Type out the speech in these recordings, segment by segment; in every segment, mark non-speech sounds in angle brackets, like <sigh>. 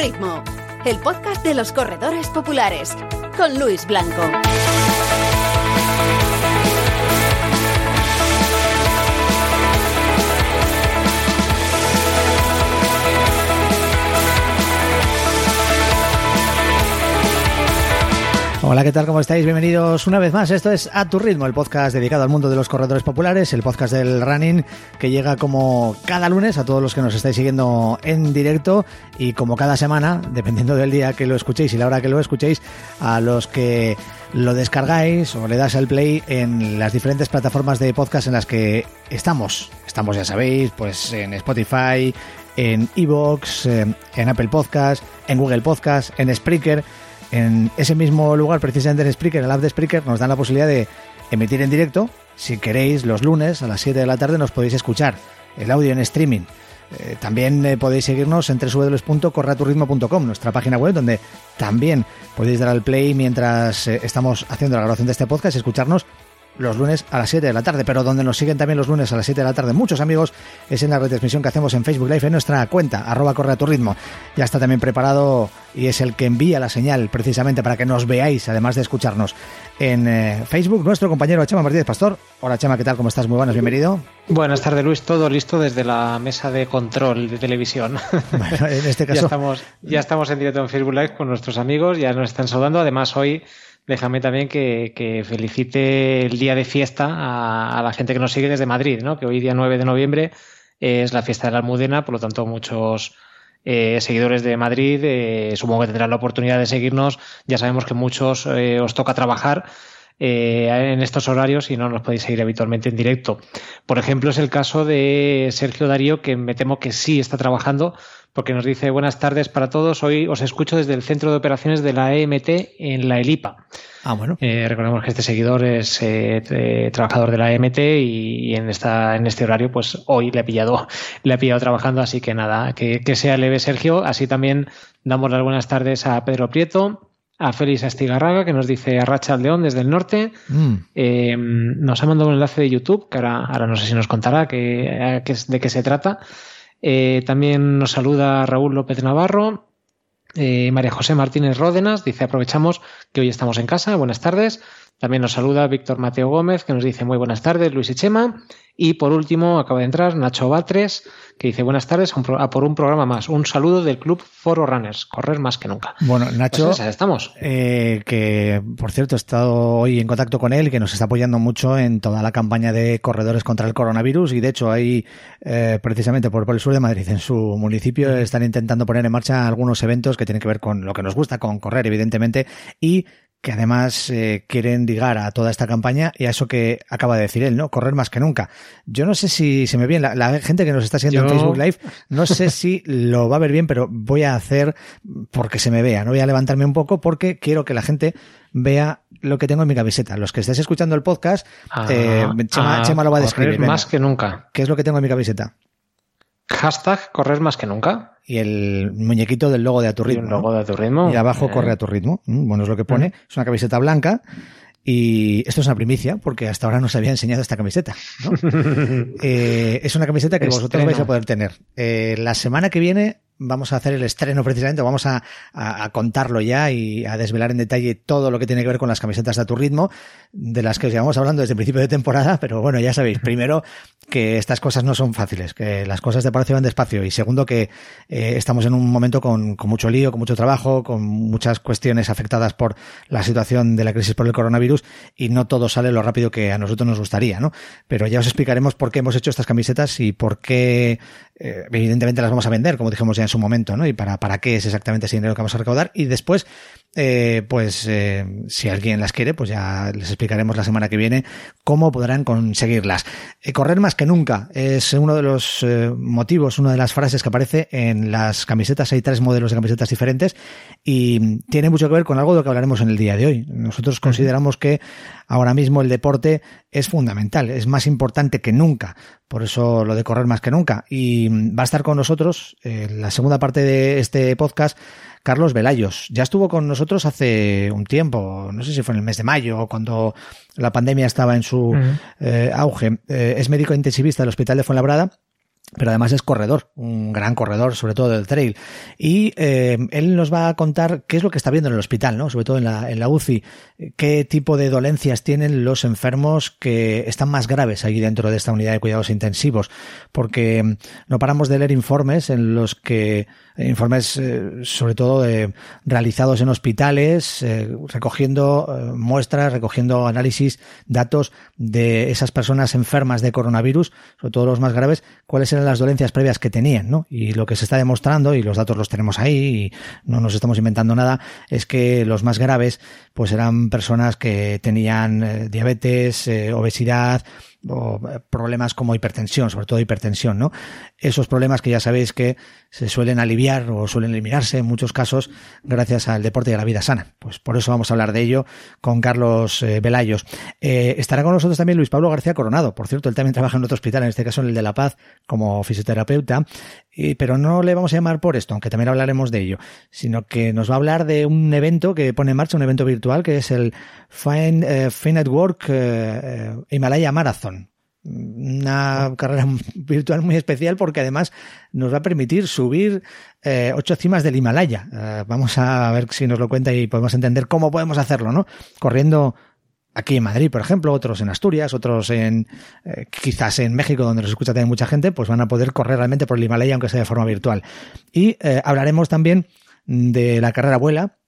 Ritmo, el podcast de los corredores populares con Luis Blanco. Hola, ¿qué tal? ¿Cómo estáis? Bienvenidos una vez más. Esto es A Tu Ritmo, el podcast dedicado al mundo de los corredores populares, el podcast del running que llega como cada lunes a todos los que nos estáis siguiendo en directo y como cada semana, <laughs> dependiendo del día que lo escuchéis y la hora que lo escuchéis, a los que lo descargáis o le das al play en las diferentes plataformas de podcast en las que estamos. Estamos, ya sabéis, pues en Spotify, en Evox, en Apple Podcast, en Google Podcast, en Spreaker en ese mismo lugar, precisamente en Spreaker, el app de Spreaker, nos dan la posibilidad de emitir en directo. Si queréis, los lunes a las 7 de la tarde nos podéis escuchar el audio en streaming. Eh, también eh, podéis seguirnos en www.correaturritmo.com, nuestra página web, donde también podéis dar al play mientras eh, estamos haciendo la grabación de este podcast y escucharnos los lunes a las 7 de la tarde, pero donde nos siguen también los lunes a las 7 de la tarde muchos amigos es en la retransmisión que hacemos en Facebook Live en nuestra cuenta, arroba corre a tu ritmo. Ya está también preparado y es el que envía la señal precisamente para que nos veáis, además de escucharnos en eh, Facebook, nuestro compañero Chema Martínez Pastor. Hola Chema, ¿qué tal? ¿Cómo estás? Muy buenas, bienvenido. Buenas tardes Luis, todo listo desde la mesa de control de televisión. <laughs> Bueno, en este caso... ya, estamos, ya estamos en directo en Facebook Live con nuestros amigos, ya nos están saludando, además hoy déjame también que, felicite el día de fiesta a, la gente que nos sigue desde Madrid, ¿no? que hoy día 9 de noviembre es la fiesta de la Almudena, por lo tanto muchos eh, seguidores de Madrid eh, supongo que tendrán la oportunidad de seguirnos, ya sabemos que muchos eh, os toca trabajar. en estos horarios y no nos podéis seguir habitualmente en directo. Por ejemplo, es el caso de Sergio Darío, que me temo que sí está trabajando, porque nos dice buenas tardes para todos. Hoy os escucho desde el centro de operaciones de la EMT en la ELIPA. Ah, bueno. Eh, recordemos que este seguidor es eh, eh, trabajador de la EMT y, y, en esta en este horario, pues hoy le ha pillado <laughs> le ha pillado trabajando, así que nada, que, que sea leve Sergio. Así también damos las buenas tardes a Pedro Prieto, a Félix Astigarraga, que nos dice Arracha al León desde el norte. Mm. Eh, nos ha mandado un enlace de YouTube, que ahora, ahora no sé si nos contará que, que, de qué se trata. Eh, también nos saluda Raúl López Navarro. Eh, María José Martínez Ródenas dice aprovechamos que hoy estamos en casa. Buenas tardes. También nos saluda Víctor Mateo Gómez, que nos dice muy buenas tardes, Luis y Chema. Y por último, acaba de entrar Nacho Batres, que dice buenas tardes a por un programa más. Un saludo del Club Foro Runners, correr más que nunca. Bueno, Nacho, pues esa, estamos. Eh, que por cierto he estado hoy en contacto con él, que nos está apoyando mucho en toda la campaña de corredores contra el coronavirus. Y de hecho, ahí, eh, precisamente por, por, el sur de Madrid, en su municipio, están intentando poner en marcha algunos eventos que tienen que ver con lo que nos gusta, con correr, evidentemente, y que además eh, quieren ligar a toda esta campaña y a eso que acaba de decir él, ¿no? Correr más que nunca. Yo no sé si se me ve bien, la, la gente que nos está siguiendo Yo... en Facebook Live, no sé si lo va a ver bien, pero voy a hacer porque se me vea, no voy a levantarme un poco porque quiero que la gente vea lo que tengo en mi camiseta. Los que estéis escuchando el podcast, Ah, eh, Chema, ah, Chema, lo va a describir. correr más que nunca. ¿Qué es lo que tengo en mi camiseta? Hashtag correr más que nunca. Y el muñequito del logo de A Tu Ritmo. Y un logo de A Tu Ritmo. Y abajo Eh. corre a tu ritmo. Mm, Bueno, es lo que pone. Es una camiseta blanca. Y esto es una primicia, porque hasta ahora no se había enseñado esta camiseta. ¿no? <laughs> Eh, es una camiseta que vosotros Estreno. vais a poder tener. Eh, la semana que viene vamos a hacer el estreno precisamente, vamos a, a- a contarlo ya y a desvelar en detalle todo lo que tiene que ver con las camisetas de a tu ritmo, de las que os llevamos hablando desde el principio de temporada, pero bueno, ya sabéis, <laughs> primero que estas cosas no son fáciles, que las cosas de palacio van despacio y segundo que eh, estamos en un momento con, con mucho lío, con mucho trabajo, con muchas cuestiones afectadas por la situación de la crisis por el coronavirus y no todo sale lo rápido que a nosotros nos gustaría, ¿no? Pero ya os explicaremos por qué hemos hecho estas camisetas y por qué, eh, evidentemente las vamos a vender, como dijimos ya en su momento, ¿no? Y para, para qué es exactamente ese dinero que vamos a recaudar. Y después eh, pues eh, si alguien las quiere, pues ya les explicaremos la semana que viene cómo podrán conseguirlas. Eh, correr más que nunca es uno de los motivos, una de las frases que aparece en las camisetas. Hay tres modelos de camisetas diferentes y tiene mucho que ver con algo de lo que hablaremos en el día de hoy. Nosotros consideramos que ahora mismo el deporte es fundamental, es más importante que nunca. Por eso lo de correr más que nunca. Y va a estar con nosotros en la segunda parte de este podcast Carlos Velayos. Ya estuvo con nosotros hace un tiempo, no sé si fue en el mes de mayo, cuando la pandemia estaba en su eh, auge. Eh, es médico intensivista del Hospital de Fuenlabrada pero además es corredor, un gran corredor, sobre todo del trail. Y eh, él nos va a contar qué es lo que está viendo en el hospital, ¿no? Sobre todo en la, en la UCI, qué tipo de dolencias tienen los enfermos que están más graves ahí dentro de esta unidad de cuidados intensivos, porque mm, no paramos de leer informes en los que informes eh, sobre todo realizados en hospitales, eh, recogiendo muestras, recogiendo análisis, datos de esas personas enfermas de coronavirus, sobre todo los más graves, cuáles eran las dolencias previas que tenían, ¿no? Y lo que se está demostrando, y los datos los tenemos ahí, y no nos estamos inventando nada, es que los más graves, pues eran personas que tenían eh, diabetes, eh, obesidad, o eh, problemas como hipertensión, sobre todo hipertensión, ¿no? Esos problemas que ya sabéis que se suelen aliviar o suelen eliminarse en muchos casos gracias al deporte y a la vida sana. Pues por eso vamos a hablar de ello con Carlos eh, Velayos. Eh, estará con nosotros también Luis Pablo García Coronado. Por cierto, él también trabaja en otro hospital, en este caso en el de La Paz, como fisioterapeuta. pero no le vamos a llamar por esto, aunque también hablaremos de ello, sino que nos va a hablar de un evento que pone en marcha, un evento virtual, que es el Fine, Himalaya Marathon una carrera <laughs> virtual muy especial porque además nos va a permitir subir eh, ocho cimas del Himalaya. Eh, vamos a ver si nos lo cuenta y podemos entender cómo podemos hacerlo, ¿no? Corriendo aquí en Madrid, por ejemplo, otros en Asturias, otros en eh, quizás en México, donde nos escucha también mucha gente, pues van a poder correr realmente por el Himalaya, aunque sea de forma virtual. Y hablaremos también de la carrera vuela,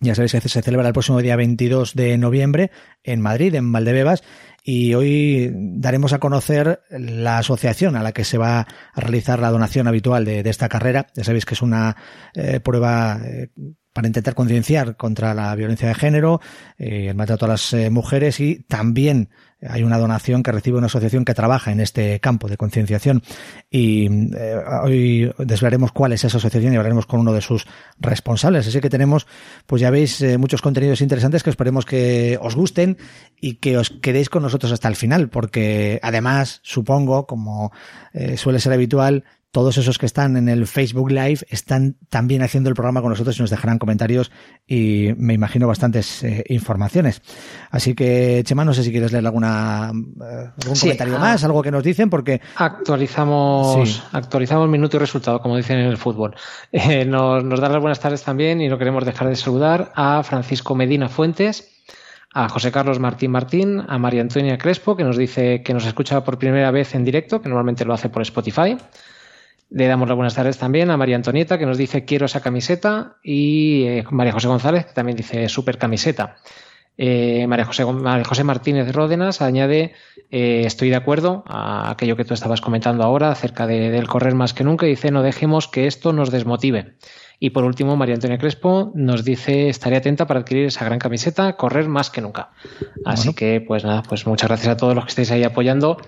ya sabéis que se celebra el próximo día 22 de noviembre en Madrid, en Valdebebas, y hoy daremos a conocer la asociación a la que se va a realizar la donación habitual de, esta carrera. Ya sabéis que es una eh, prueba eh, para intentar concienciar contra la violencia de género, eh, el maltrato a las mujeres y también hay una donación que recibe una asociación que trabaja en este campo de concienciación y eh, hoy desvelaremos cuál es esa asociación y hablaremos con uno de sus responsables. Así que tenemos, pues ya veis, eh, muchos contenidos interesantes que esperemos que os gusten y que os quedéis con nosotros hasta el final, porque además, supongo, como eh, suele ser habitual, todos esos que están en el Facebook Live están también haciendo el programa con nosotros y nos dejarán comentarios y me imagino bastantes eh, informaciones. Así que, Chema, no sé si quieres leer alguna, eh, algún comentario ah. más, algo que nos dicen, porque... Actualizamos, actualizamos minuto y resultado, como dicen en el fútbol. <laughs> Eh, nos, nos dan las buenas tardes también y no queremos dejar de saludar a Francisco Medina Fuentes, a José Carlos Martín Martín, a María Antonia Crespo, que nos dice que nos escucha por primera vez en directo, que normalmente lo hace por Spotify. Le damos las buenas tardes también a María Antonieta, que nos dice quiero esa camiseta, y eh, María José González, que también dice super camiseta. Eh, María, José, José, Martínez Ródenas añade eh, estoy de acuerdo a aquello que tú estabas comentando ahora acerca del correr más que nunca y dice no dejemos que esto nos desmotive. Y por último, María Antonia Crespo nos dice estaré atenta para adquirir esa gran camiseta, correr más que nunca. Así que pues nada, pues muchas gracias a todos los que estáis ahí apoyando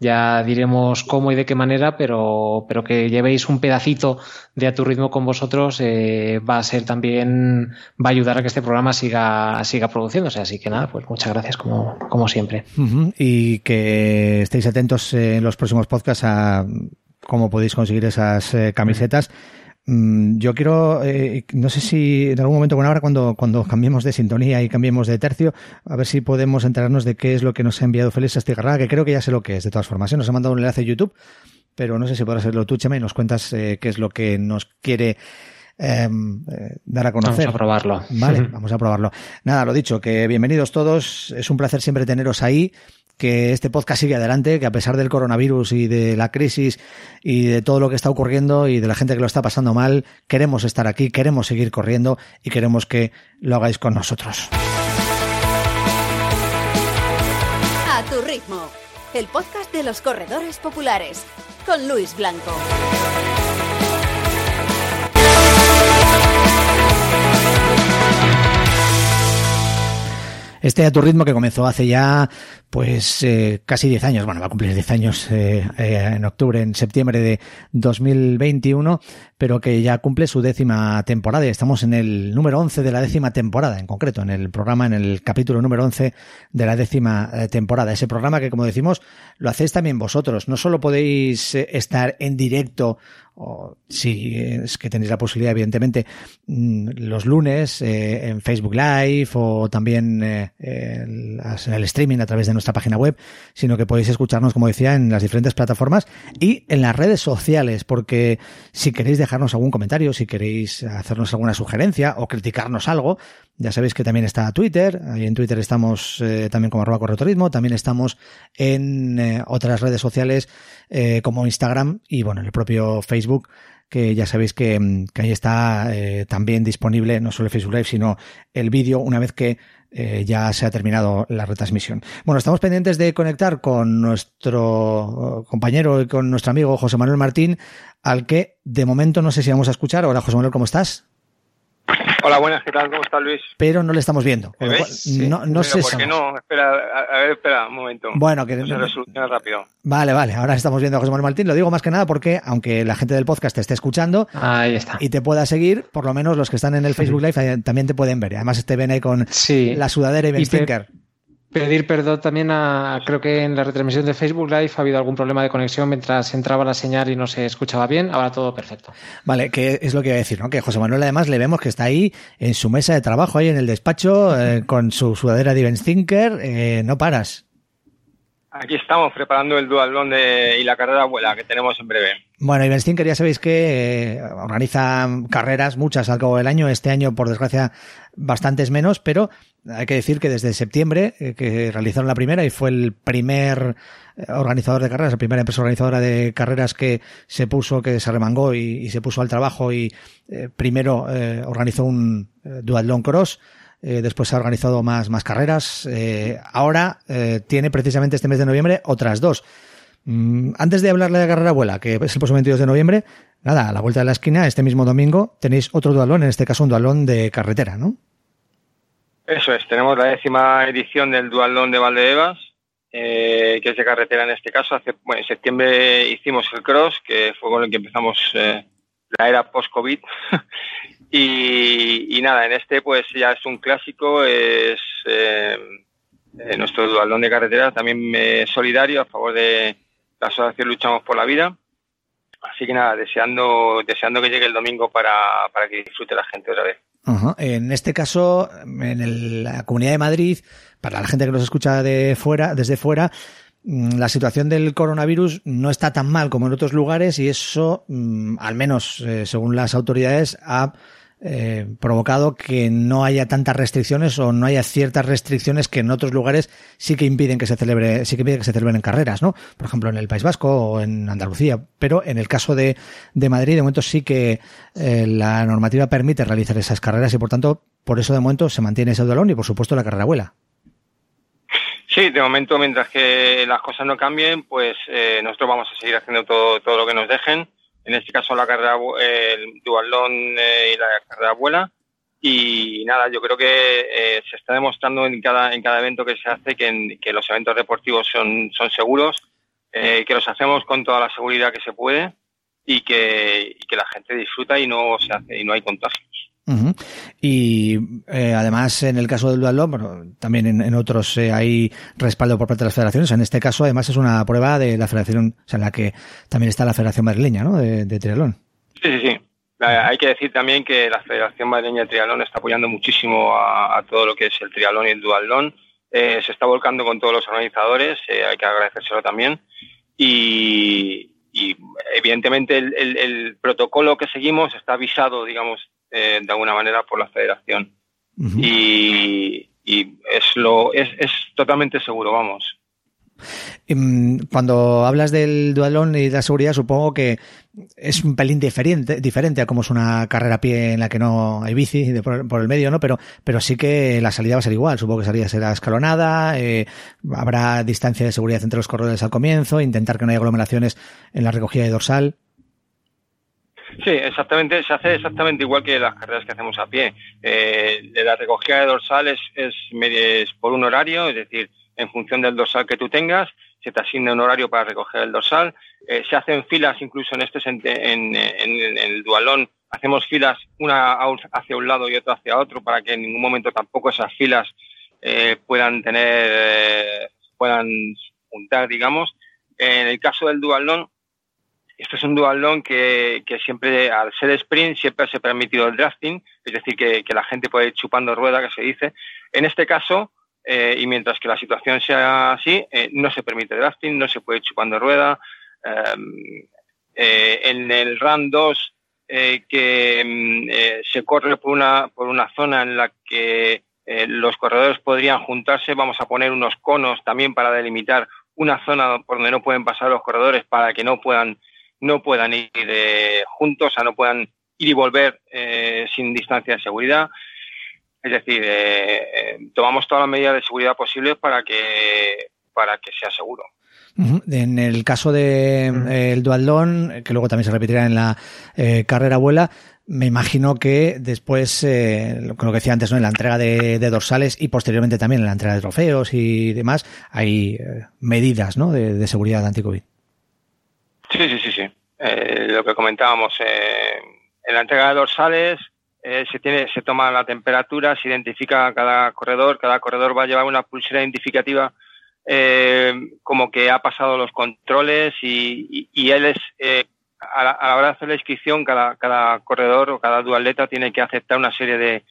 ya diremos cómo y de qué manera, pero, pero que llevéis un pedacito de a tu ritmo con vosotros eh, va a ser también, va a ayudar a que este programa siga, siga produciéndose. Así que nada, pues muchas gracias como, como siempre. Y que estéis atentos en los próximos podcasts a cómo podéis conseguir esas eh, camisetas. Yo quiero, eh, no sé si en algún momento, bueno, ahora cuando, cuando cambiemos de sintonía y cambiemos de tercio, a ver si podemos enterarnos de qué es lo que nos ha enviado Félix Astigarraga, que creo que ya sé lo que es, de todas formas. ¿eh? Nos ha mandado un enlace a YouTube, pero no sé si podrás hacerlo tú, Chema, y nos cuentas eh, qué es lo que nos quiere em, dar a conocer. Vamos a probarlo. Vale, <laughs> vamos a probarlo. Nada, lo dicho, que bienvenidos todos. Es un placer siempre teneros ahí que este podcast sigue adelante, que a pesar del coronavirus y de la crisis y de todo lo que está ocurriendo y de la gente que lo está pasando mal, queremos estar aquí, queremos seguir corriendo y queremos que lo hagáis con nosotros. A tu ritmo, el podcast de los corredores populares, con Luis Blanco. Este a tu ritmo que comenzó hace ya pues eh, casi 10 años, bueno, va a cumplir 10 años eh, eh, en octubre, en septiembre de 2021, pero que ya cumple su décima temporada y estamos en el número 11 de la décima temporada, en concreto, en el programa, en el capítulo número 11 de la décima eh, temporada. Ese programa que, como decimos, lo hacéis también vosotros. No solo podéis estar en directo o si es que tenéis la posibilidad, evidentemente, mm, los lunes en Facebook Live o también en el streaming a través de nuestra página web, sino que podéis escucharnos, como decía, en las diferentes plataformas y en las redes sociales, porque si queréis dejarnos algún comentario, si queréis hacernos alguna sugerencia o criticarnos algo, ya sabéis que también está Twitter, ahí en Twitter estamos eh, también como arroba corretorismo, también estamos en eh, otras redes sociales eh, como Instagram y bueno, en el propio Facebook, que ya sabéis que, ahí está también disponible no solo el Facebook Live, sino el vídeo una vez que eh, ya se ha terminado la retransmisión. Bueno, estamos pendientes de conectar con nuestro eh, compañero y con nuestro amigo José Manuel Martín, al que de momento no sé si vamos a escuchar. Hola José Manuel, ¿cómo estás? Hola, buenas, ¿qué tal? ¿Cómo está Luis? Pero no le estamos viendo. ¿Me con lo ves? cual, No, no Pero sé. ¿Por qué no? Espera, a, a ver, espera, un momento. Bueno, que- Eso se resoluciona rápido. Vale, vale, ahora estamos viendo a José Manuel Martín. Lo digo más que nada porque, aunque la gente del podcast te esté escuchando Ahí está. y te pueda seguir, por lo menos los que están en el Facebook Live eh, también te pueden ver. Además, te ven ahí con Sí. la sudadera y Ben Stinker. Pedir perdón también a, creo que en la retransmisión de Facebook Live ha habido algún problema de conexión mientras entraba la señal y no se escuchaba bien. Ahora todo perfecto. Vale, que es lo que iba a decir, ¿no? Que José Manuel además le vemos que está ahí en su mesa de trabajo, ahí en el despacho, eh, con su sudadera de Stinker. Eh, no paras. Aquí estamos preparando el dualón de, y la carrera abuela que tenemos en breve. Bueno, y Stinker ya sabéis que eh, organiza carreras, muchas al cabo del año. Este año, por desgracia, bastantes menos, pero hay que decir que desde septiembre, eh, que realizaron la primera y fue el primer eh, organizador de carreras, la primera empresa organizadora de carreras que se puso, que se remangó y, se puso al trabajo y eh, primero organizó un Duathlon Cross. Eh, después se ha organizado más, más carreras. eh, ahora eh, tiene precisamente este mes de noviembre otras dos. Mm, Antes de hablarle de la carrera abuela, que es el próximo 22 de noviembre, nada, a la vuelta de la esquina, este mismo domingo, tenéis otro dualón, en este caso un dualón de carretera, ¿no? Eso es, tenemos la décima edición del dualón de Valdebebas, que es de carretera en este caso. Hace, bueno, en septiembre hicimos el cross, que fue con el que empezamos la era post-COVID. <laughs> y, nada, en este pues ya es un clásico, es eh, eh, nuestro dualón de carretera, también eh, solidario a favor de la asociación Luchamos por la Vida. Así que nada, deseando, deseando que llegue el domingo para, para que disfrute la gente otra vez. En este caso, en el- la Comunidad de Madrid, para la gente que nos escucha de fuera, desde fuera, mm, la situación del coronavirus no está tan mal como en otros lugares y eso, mm, al menos eh, según las autoridades, ha eh, provocado que no haya tantas restricciones o no haya ciertas restricciones que en otros lugares sí que impiden que se celebre, sí que impiden que se celebren carreras, ¿no? Por ejemplo, en el País Vasco o en Andalucía. Pero en el caso de, de Madrid, de momento sí que eh, la normativa permite realizar esas carreras y por tanto, por eso de momento se mantiene ese dualón y por supuesto la carrera abuela. Sí, de momento, mientras que las cosas no cambien, pues eh, nosotros vamos a seguir haciendo todo, todo lo que nos dejen. En este caso, la carrera, el dualón eh, y la carrera abuela. Y nada, yo creo que eh, se está demostrando en cada, en cada evento que se hace que, que los eventos deportivos son, son seguros, eh, que los hacemos con toda la seguridad que se puede y que, y que la gente disfruta y no se hace y no hay Ujú. Y eh, además, en el caso del dualón, bueno, también en, en otros eh, hay respaldo por parte de las federaciones. En este caso, además, es una prueba de la federación, o sea, en la que también está la Federación Madrileña, ¿no? De, de triatlón. Sí, sí, sí. Hay que decir también que la Federación Madrileña de Triatlón está apoyando muchísimo a, todo lo que es el triatlón y el duatlón. Eh, se está volcando con todos los organizadores, eh, hay que agradecérselo también. Y, y, evidentemente el, el- el protocolo que seguimos está avisado, digamos, eh, de alguna manera por la Federación. Y, y es, lo, es, es totalmente seguro, vamos. Mm, Cuando hablas del dualón y de la seguridad, supongo que es un pelín diferente, diferente a como es una carrera a pie en la que no hay bici de por, por el medio, ¿no? Pero, pero sí que la salida va a ser igual. Supongo que salida será escalonada, eh, habrá distancia de seguridad entre los corredores al comienzo, intentar que no haya aglomeraciones en la recogida de dorsal. Sí, exactamente, se hace exactamente igual que las carreras que hacemos a pie. Eh, la recogida de dorsal es, es, por un horario, es decir, en función del dorsal que tú tengas, se te asigna un horario para recoger el dorsal. Eh, se hacen filas incluso en este en, en, el dualón, hacemos filas una hacia un lado y otra hacia otro para que en ningún momento tampoco esas filas eh, puedan tener, eh, puedan juntar, digamos. En el caso del dualón, esto es un dualón que, que siempre, al ser sprint, siempre se ha permitido el drafting, es decir, que, la gente puede ir chupando rueda, que se dice. En este caso, eh, y mientras que la situación sea así, eh, no se permite drafting, no se puede ir chupando rueda. Em, eh, en el RAN 2, que mm, se corre por una, por una zona en la que los corredores podrían juntarse, vamos a poner unos conos también para delimitar una zona por donde no pueden pasar los corredores para que no puedan no puedan ir eh, juntos, o sea, no puedan ir y volver eh, sin distancia de seguridad. Es decir, eh, tomamos todas las medidas de seguridad posibles para que, para que sea seguro. En el caso del de, el dualdón, que luego también se repetirá en la carrera abuela, me imagino que después, lo que decía antes, ¿no? en la entrega de, dorsales y posteriormente también en la entrega de trofeos y demás, hay medidas ¿no? de, de seguridad anti-COVID. Sí, sí, sí, sí. Eh, lo que comentábamos, eh, en la entrega de dorsales eh, se tiene, se toma la temperatura, se identifica cada corredor, cada corredor va a llevar una pulsera identificativa como que ha pasado los controles y, él es a la, hora de hacer la inscripción, cada, cada corredor o cada dualeta tiene que aceptar una serie de,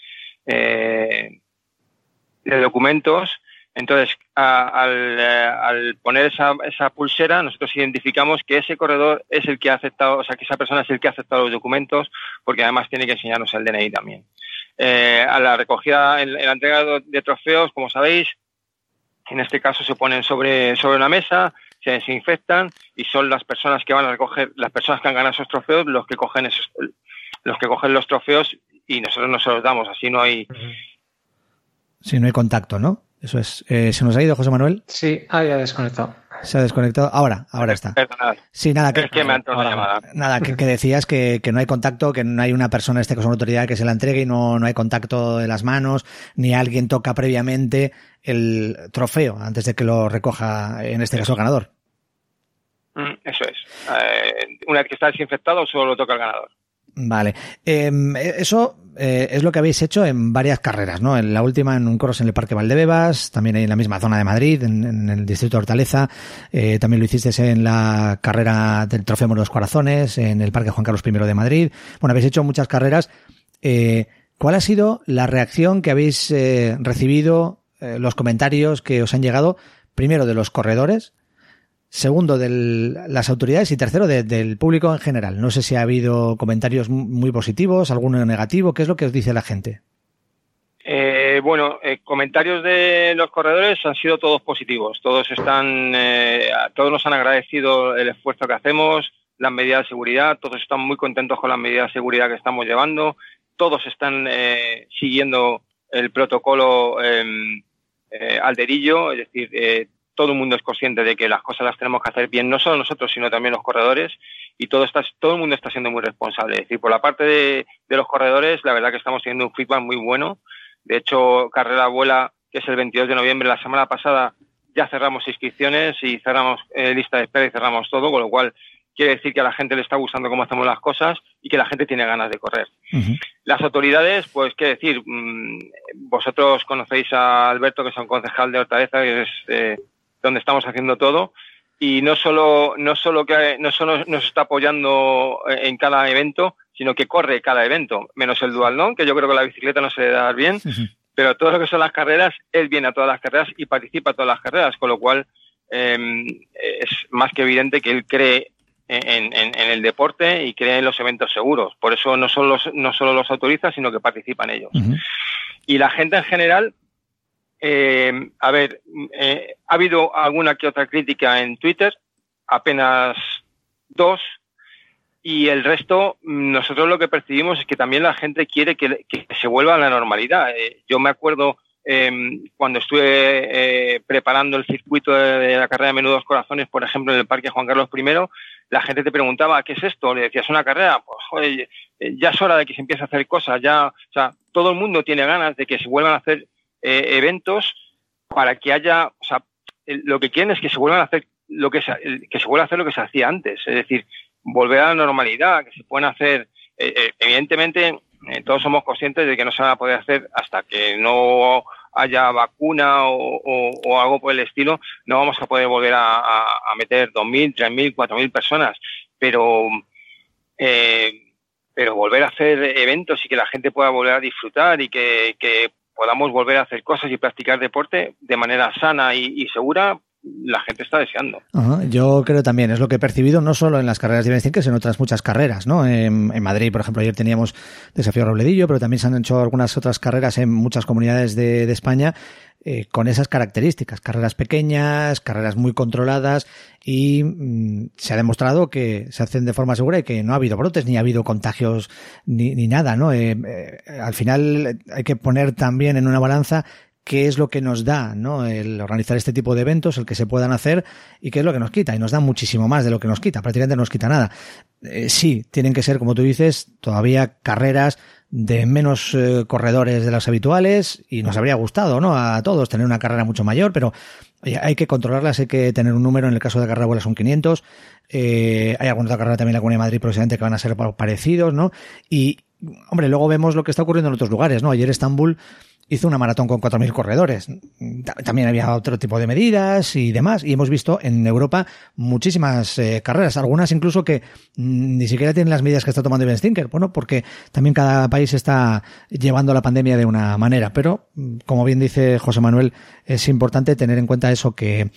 de documentos entonces, eh, al, poner esa, pulsera, nosotros identificamos que ese corredor es el que ha aceptado, o sea, que esa persona es el que ha aceptado los documentos, porque además tiene que enseñarnos el DNI también. Eh, a la recogida, en, la entrega de trofeos, como sabéis, en este caso se ponen sobre, sobre una mesa, se desinfectan y son las personas que van a recoger, las personas que han ganado esos trofeos, los que cogen esos, los que cogen los trofeos y nosotros no se los damos, así no hay. Si no hay contacto, ¿no? Eso es. Eh, ¿Se nos ha ido José Manuel? Sí, ah, ya desconectado. Se ha desconectado. Ahora, ahora está. Sí, nada, que, que me han llamada. Nada, que, decías que, no hay contacto, que no hay una persona, este caso una autoridad, que se la entregue y no, no hay contacto de las manos, ni alguien toca previamente el trofeo antes de que lo recoja, en este caso, el ganador. Mm, eso es. Eh, una vez que está desinfectado, solo lo toca el ganador. Vale. Em, eso eh, es lo que habéis hecho en varias carreras, ¿no? En la última en un cross en el Parque Valdebebas, también en la misma zona de Madrid, en, el distrito de Hortaleza, eh, también lo hiciste en la carrera del Trofeo de los Corazones, en el Parque Juan Carlos I de Madrid. Bueno, habéis hecho muchas carreras. Eh, ¿Cuál ha sido la reacción que habéis recibido, los comentarios que os han llegado, primero de los corredores, segundo de las autoridades y tercero del público en general. No sé si ha habido comentarios muy positivos, alguno negativo. ¿Qué es lo que os dice la gente? Eh, bueno, eh, comentarios de los corredores han sido todos positivos. Todos están, eh, todos nos han agradecido el esfuerzo que hacemos, las medidas de seguridad. Todos están muy contentos con las medidas de seguridad que estamos llevando. Todos están siguiendo el protocolo em, alderillo, es decir, todo el mundo es consciente de que las cosas las tenemos que hacer bien, no solo nosotros, sino también los corredores, y todo, está, todo el mundo está siendo muy responsable. Es decir, por la parte de, los corredores, la verdad que estamos teniendo un feedback muy bueno. De hecho, Carrera Abuela, que es el 22 de noviembre, la semana pasada ya cerramos inscripciones y cerramos eh, lista de espera y cerramos todo, con lo cual quiere decir que a la gente le está gustando cómo hacemos las cosas y que la gente tiene ganas de correr. Las autoridades, pues qué decir, mm, vosotros conocéis a Alberto, que es un concejal de Hortaleza, que es eh, donde estamos haciendo todo. Y no solo no solo que no solo nos está apoyando en cada evento sino que corre cada evento menos el dual no que yo creo que la bicicleta no se le da bien. <laughs> Pero todo lo que son las carreras él viene a todas las carreras y participa a todas las carreras con lo cual em, es más que evidente que él cree en, el deporte y cree en los eventos seguros. Por eso no solo los, no solo los autoriza sino que participan ellos. Y la gente en general eh, a ver, eh, ha habido alguna que otra crítica en Twitter, apenas dos, y el resto, nosotros lo que percibimos es que también la gente quiere que, se vuelva a la normalidad. Eh, yo me acuerdo em, cuando estuve eh, preparando el circuito de, la carrera de Menudos Corazones, por ejemplo, en el Parque Juan Carlos I, la gente te preguntaba, ¿qué es esto? Le decías, una carrera. Pues, joder, ya es hora de que se empiece a hacer cosas. Ya, o sea, todo el mundo tiene ganas de que se vuelvan a hacer eventos para que haya, o sea, lo que quieren es que se vuelvan a hacer lo que se, que se vuelva a hacer lo que se hacía antes, es decir, volver a la normalidad, que se pueden hacer, eh, eh, evidentemente eh, todos somos conscientes de que no se van a poder hacer hasta que no haya vacuna o, algo por el estilo, no vamos a poder volver a, a meter 2.000, 3.000, 4.000 personas, pero pero volver a hacer eventos y que la gente pueda volver a disfrutar y que podamos volver a hacer cosas y practicar deporte de manera sana y, segura, la gente está deseando. Yo creo también, es lo que he percibido no solo en las carreras de que sino en otras muchas carreras. ¿no? En, Madrid, por ejemplo, ayer teníamos Desafío Robledillo, pero también se han hecho algunas otras carreras en muchas comunidades de España eh, con esas características, carreras pequeñas, carreras muy controladas y mm, se ha demostrado que se hacen de forma segura y que no ha habido brotes ni ha habido contagios ni, ni nada, ¿no? Eh, eh, al final hay que poner también en una balanza qué es lo que nos da ¿no? el organizar este tipo de eventos, el que se puedan hacer y qué es lo que nos quita. Y nos da muchísimo más de lo que nos quita, prácticamente no nos quita nada. sí, tienen que ser, como tú dices, todavía carreras de menos eh, corredores de las habituales y nos habría gustado, ¿no? A todos tener una carrera mucho mayor, pero hay que controlarlas, hay que tener un número. En el caso de carrera vuela son 500. Eh, hay alguna otra carrera también en la Comunidad de Madrid próximamente que van a ser parecidos, ¿no? Y, hombre, luego vemos lo que está ocurriendo en otros lugares, ¿no? Ayer Estambul hizo una maratón con 4.000 corredores. También había otro tipo de medidas y demás. Y hemos visto en Europa muchísimas eh, carreras, algunas incluso que ni siquiera tienen las medidas que está tomando Ivan Stinker. Bueno, porque también cada país está llevando la pandemia de una manera. Pero, como bien dice José Manuel, es importante tener en cuenta eso que,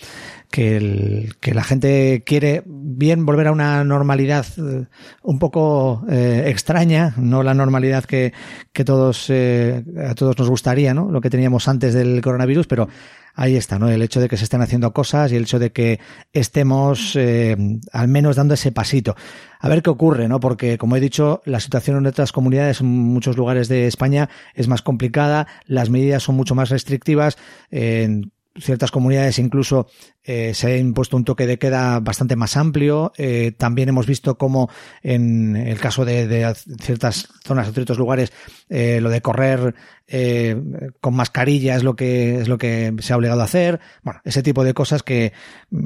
que, la gente quiere bien volver a una normalidad eh, un poco eh, extraña, no la normalidad que, que todos, a todos nos gustaría Lo que teníamos antes del coronavirus, pero ahí está, ¿no? El hecho de que se estén haciendo cosas y el hecho de que estemos eh, al menos dando ese pasito. A ver qué ocurre, ¿no? Porque, como he dicho, la situación en otras comunidades, en muchos lugares de España, es más complicada, las medidas son mucho más restrictivas. En ciertas comunidades incluso eh, se ha impuesto un toque de queda bastante más amplio. Eh, también hemos visto cómo en el caso de, ciertas zonas o ciertos lugares lo de correr eh, con mascarilla es lo que es lo que se ha obligado a hacer. Bueno, ese tipo de cosas que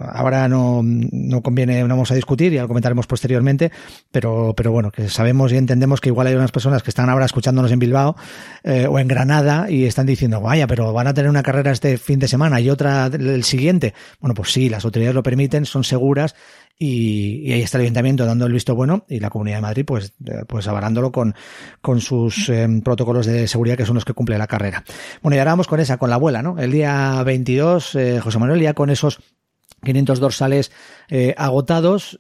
ahora no, no conviene, no vamos a discutir, ya lo comentaremos posteriormente, pero, pero bueno, que sabemos y entendemos que igual hay unas personas que están ahora escuchándonos en Bilbao eh, o en Granada y están diciendo, vaya, pero van a tener una carrera este fin de semana y otra el siguiente. Bueno, pues sí, las autoridades lo permiten, son seguras y, ahí está el ayuntamiento dando el visto bueno y la Comunidad de Madrid pues, eh, pues avalándolo con, con sus em, protocolos de seguridad que son los que cumple la carrera. Bueno, y ahora vamos con esa, con la abuela, ¿no? El día 22, eh, José Manuel, ya con esos 500 dorsales eh, agotados,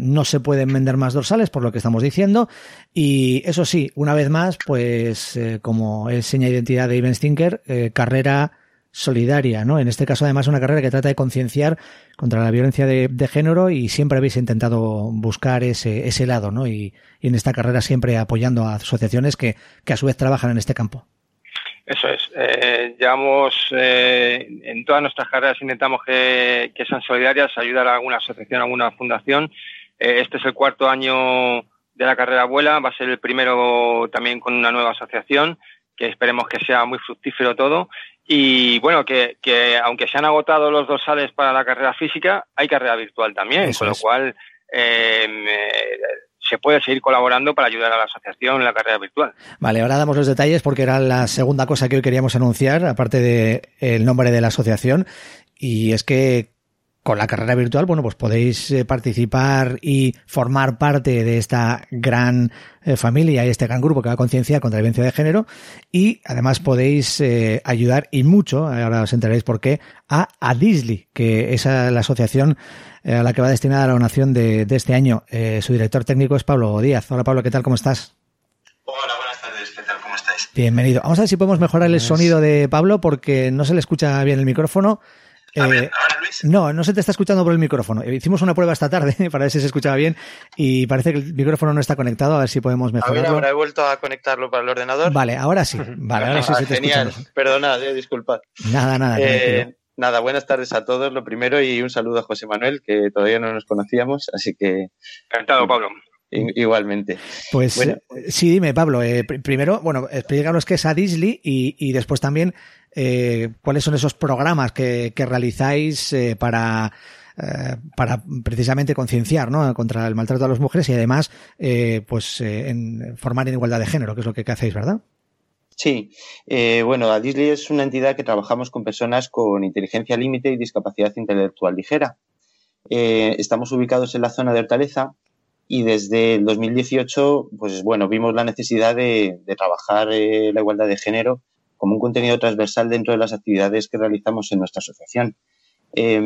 no se pueden vender más dorsales, por lo que estamos diciendo. Y eso sí, una vez más, pues como es seña de identidad de Ivan Stinker, carrera solidaria, ¿no? En este caso, además, una carrera que trata de concienciar contra la violencia de, género y siempre habéis intentado buscar ese, ese lado, ¿no? Y, en esta carrera siempre apoyando a asociaciones que, que a su vez trabajan en este campo. Eso es. Eh, llevamos eh, en todas nuestras carreras intentamos que, que, sean solidarias, ayudar a alguna asociación, a alguna fundación. Eh, este es el cuarto año de la carrera abuela, va a ser el primero también con una nueva asociación que esperemos que sea muy fructífero todo y bueno, que, que, aunque se han agotado los dorsales para la carrera física, hay carrera virtual también, con lo cual em, eh, se puede seguir colaborando para ayudar a la asociación en la carrera virtual. Vale, ahora damos los detalles porque era la segunda cosa que hoy queríamos anunciar, aparte del el nombre de la asociación, y es que con la carrera virtual, bueno, pues podéis eh, participar y formar parte de esta gran eh, familia y este gran grupo que va a conciencia contra la violencia de género y además podéis eh, ayudar y mucho, ahora os enteraréis por qué, a Adisli, que es la asociación a la que va destinada la donación de, este año. su director técnico es Pablo Díaz. Hola Pablo, ¿qué tal? ¿Cómo estás? Hola, buenas tardes. ¿Qué tal? ¿Cómo estáis? Bienvenido. Vamos a ver si podemos mejorar el sonido de Pablo porque no se le escucha bien el micrófono. A ver, ahora Luis? No, no se te está escuchando por el micrófono. Hicimos una prueba esta tarde <laughs> para ver si se escuchaba bien y parece que el micrófono no está conectado. A ver si podemos mejorarlo. A ver, ahora he vuelto a conectarlo para el ordenador. Vale, ahora sí. <laughs> Vale, ahora sí se te Genial. escucha. Perdonad, eh, disculpad. Nada, nada. Eh, nada, buenas tardes a todos, lo primero, y un saludo a José Manuel, que todavía no nos conocíamos, así que. Encantado, Pablo. Igualmente. Pues bueno, sí, dime, Pablo. Eh, primero, bueno, explícanos qué es Adisli y, y después también eh, cuáles son esos programas que, que realizáis eh, para, eh, para precisamente concienciar ¿no? contra el maltrato a las mujeres y además eh, pues en formar en igualdad de género, que es lo que, que hacéis, ¿verdad? Sí, eh, bueno, Adisli es una entidad que trabajamos con personas con inteligencia límite y discapacidad intelectual ligera. Eh, estamos ubicados en la zona de Hortaleza y desde el 2018, pues bueno, vimos la necesidad de, de trabajar eh, la igualdad de género como un contenido transversal dentro de las actividades que realizamos en nuestra asociación. Eh,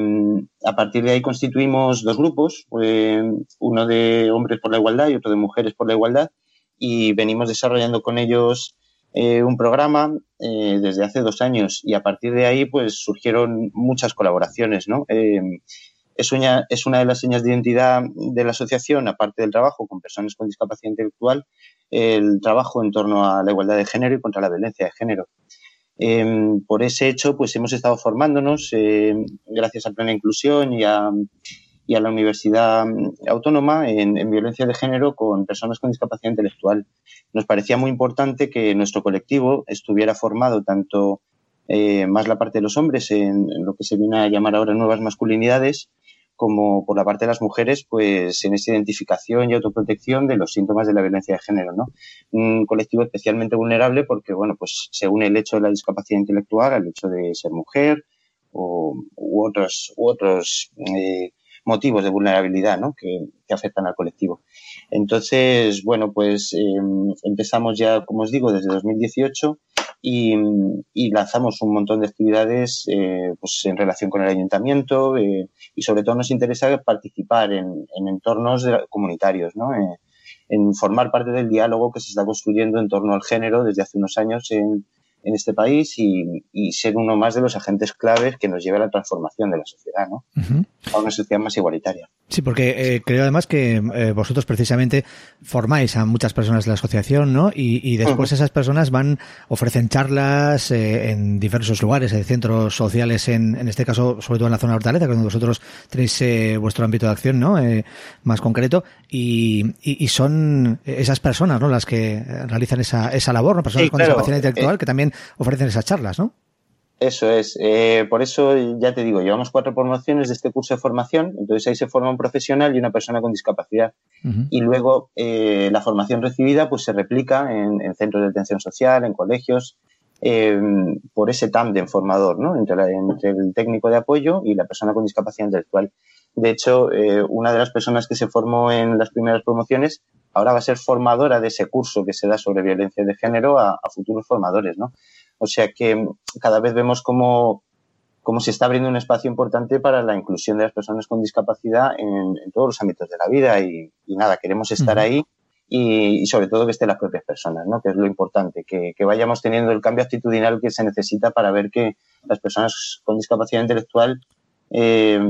a partir de ahí constituimos dos grupos, eh, uno de hombres por la igualdad y otro de mujeres por la igualdad, y venimos desarrollando con ellos eh, un programa eh, desde hace dos años y a partir de ahí pues surgieron muchas colaboraciones, ¿no? Es una, es una de las señas de identidad de la asociación, aparte del trabajo con personas con discapacidad intelectual, el trabajo en torno a la igualdad de género y contra la violencia de género. Eh, por ese hecho, pues hemos estado formándonos eh, gracias a Plena Inclusión y a, y a la Universidad Autónoma en, en, violencia de género con personas con discapacidad intelectual. Nos parecía muy importante que nuestro colectivo estuviera formado tanto eh, más la parte de los hombres en, lo que se viene a llamar ahora nuevas masculinidades, como por la parte de las mujeres, pues en esa identificación y autoprotección de los síntomas de la violencia de género, ¿no? Un colectivo especialmente vulnerable porque, bueno, pues se une el hecho de la discapacidad intelectual al hecho de ser mujer o, u otros, otros eh, motivos de vulnerabilidad, ¿no? Que, afectan al colectivo. Entonces, bueno, pues eh, empezamos ya, como os digo, desde 2018 y, y, lanzamos un montón de actividades eh, pues en relación con el ayuntamiento eh, y sobre todo nos interesa participar en, en entornos comunitarios, ¿no? Eh, en formar parte del diálogo que se está construyendo en torno al género desde hace unos años en, en este país y, y, ser uno más de los agentes claves que nos lleve a la transformación de la sociedad, ¿no? Uh -huh. A una sociedad más igualitaria. Sí, porque eh, creo además que eh, vosotros precisamente formáis a muchas personas de la asociación, ¿no? Y, y después uh -huh. esas personas van, ofrecen charlas eh, en diversos lugares, en centros sociales, en, en este caso, sobre todo en la zona de Hortaleza, donde vosotros tenéis eh, vuestro ámbito de acción, ¿no? Eh, más concreto. Y, y, y, son esas personas, ¿no? Las que realizan esa, esa labor, ¿no? Personas sí, con claro. discapacidad intelectual que también ofrecen esas charlas, ¿no? Eso es. Eh, por eso, ya te digo, llevamos cuatro promociones de este curso de formación. Entonces ahí se forma un profesional y una persona con discapacidad. Uh -huh. Y luego eh, la formación recibida pues se replica en, en, centros de atención social, en colegios, eh, por ese tándem formador, ¿no? Entre, la, entre, el técnico de apoyo y la persona con discapacidad intelectual. De hecho, eh, una de las personas que se formó en las primeras promociones ahora va a ser formadora de ese curso que se da sobre violencia de género a, a futuros formadores, ¿no? O sea que cada vez vemos cómo, cómo se está abriendo un espacio importante para la inclusión de las personas con discapacidad en, en todos los ámbitos de la vida y, y nada, queremos estar ahí y, y, sobre todo que estén las propias personas, ¿no? que es lo importante, que, que, vayamos teniendo el cambio actitudinal que se necesita para ver que las personas con discapacidad intelectual eh,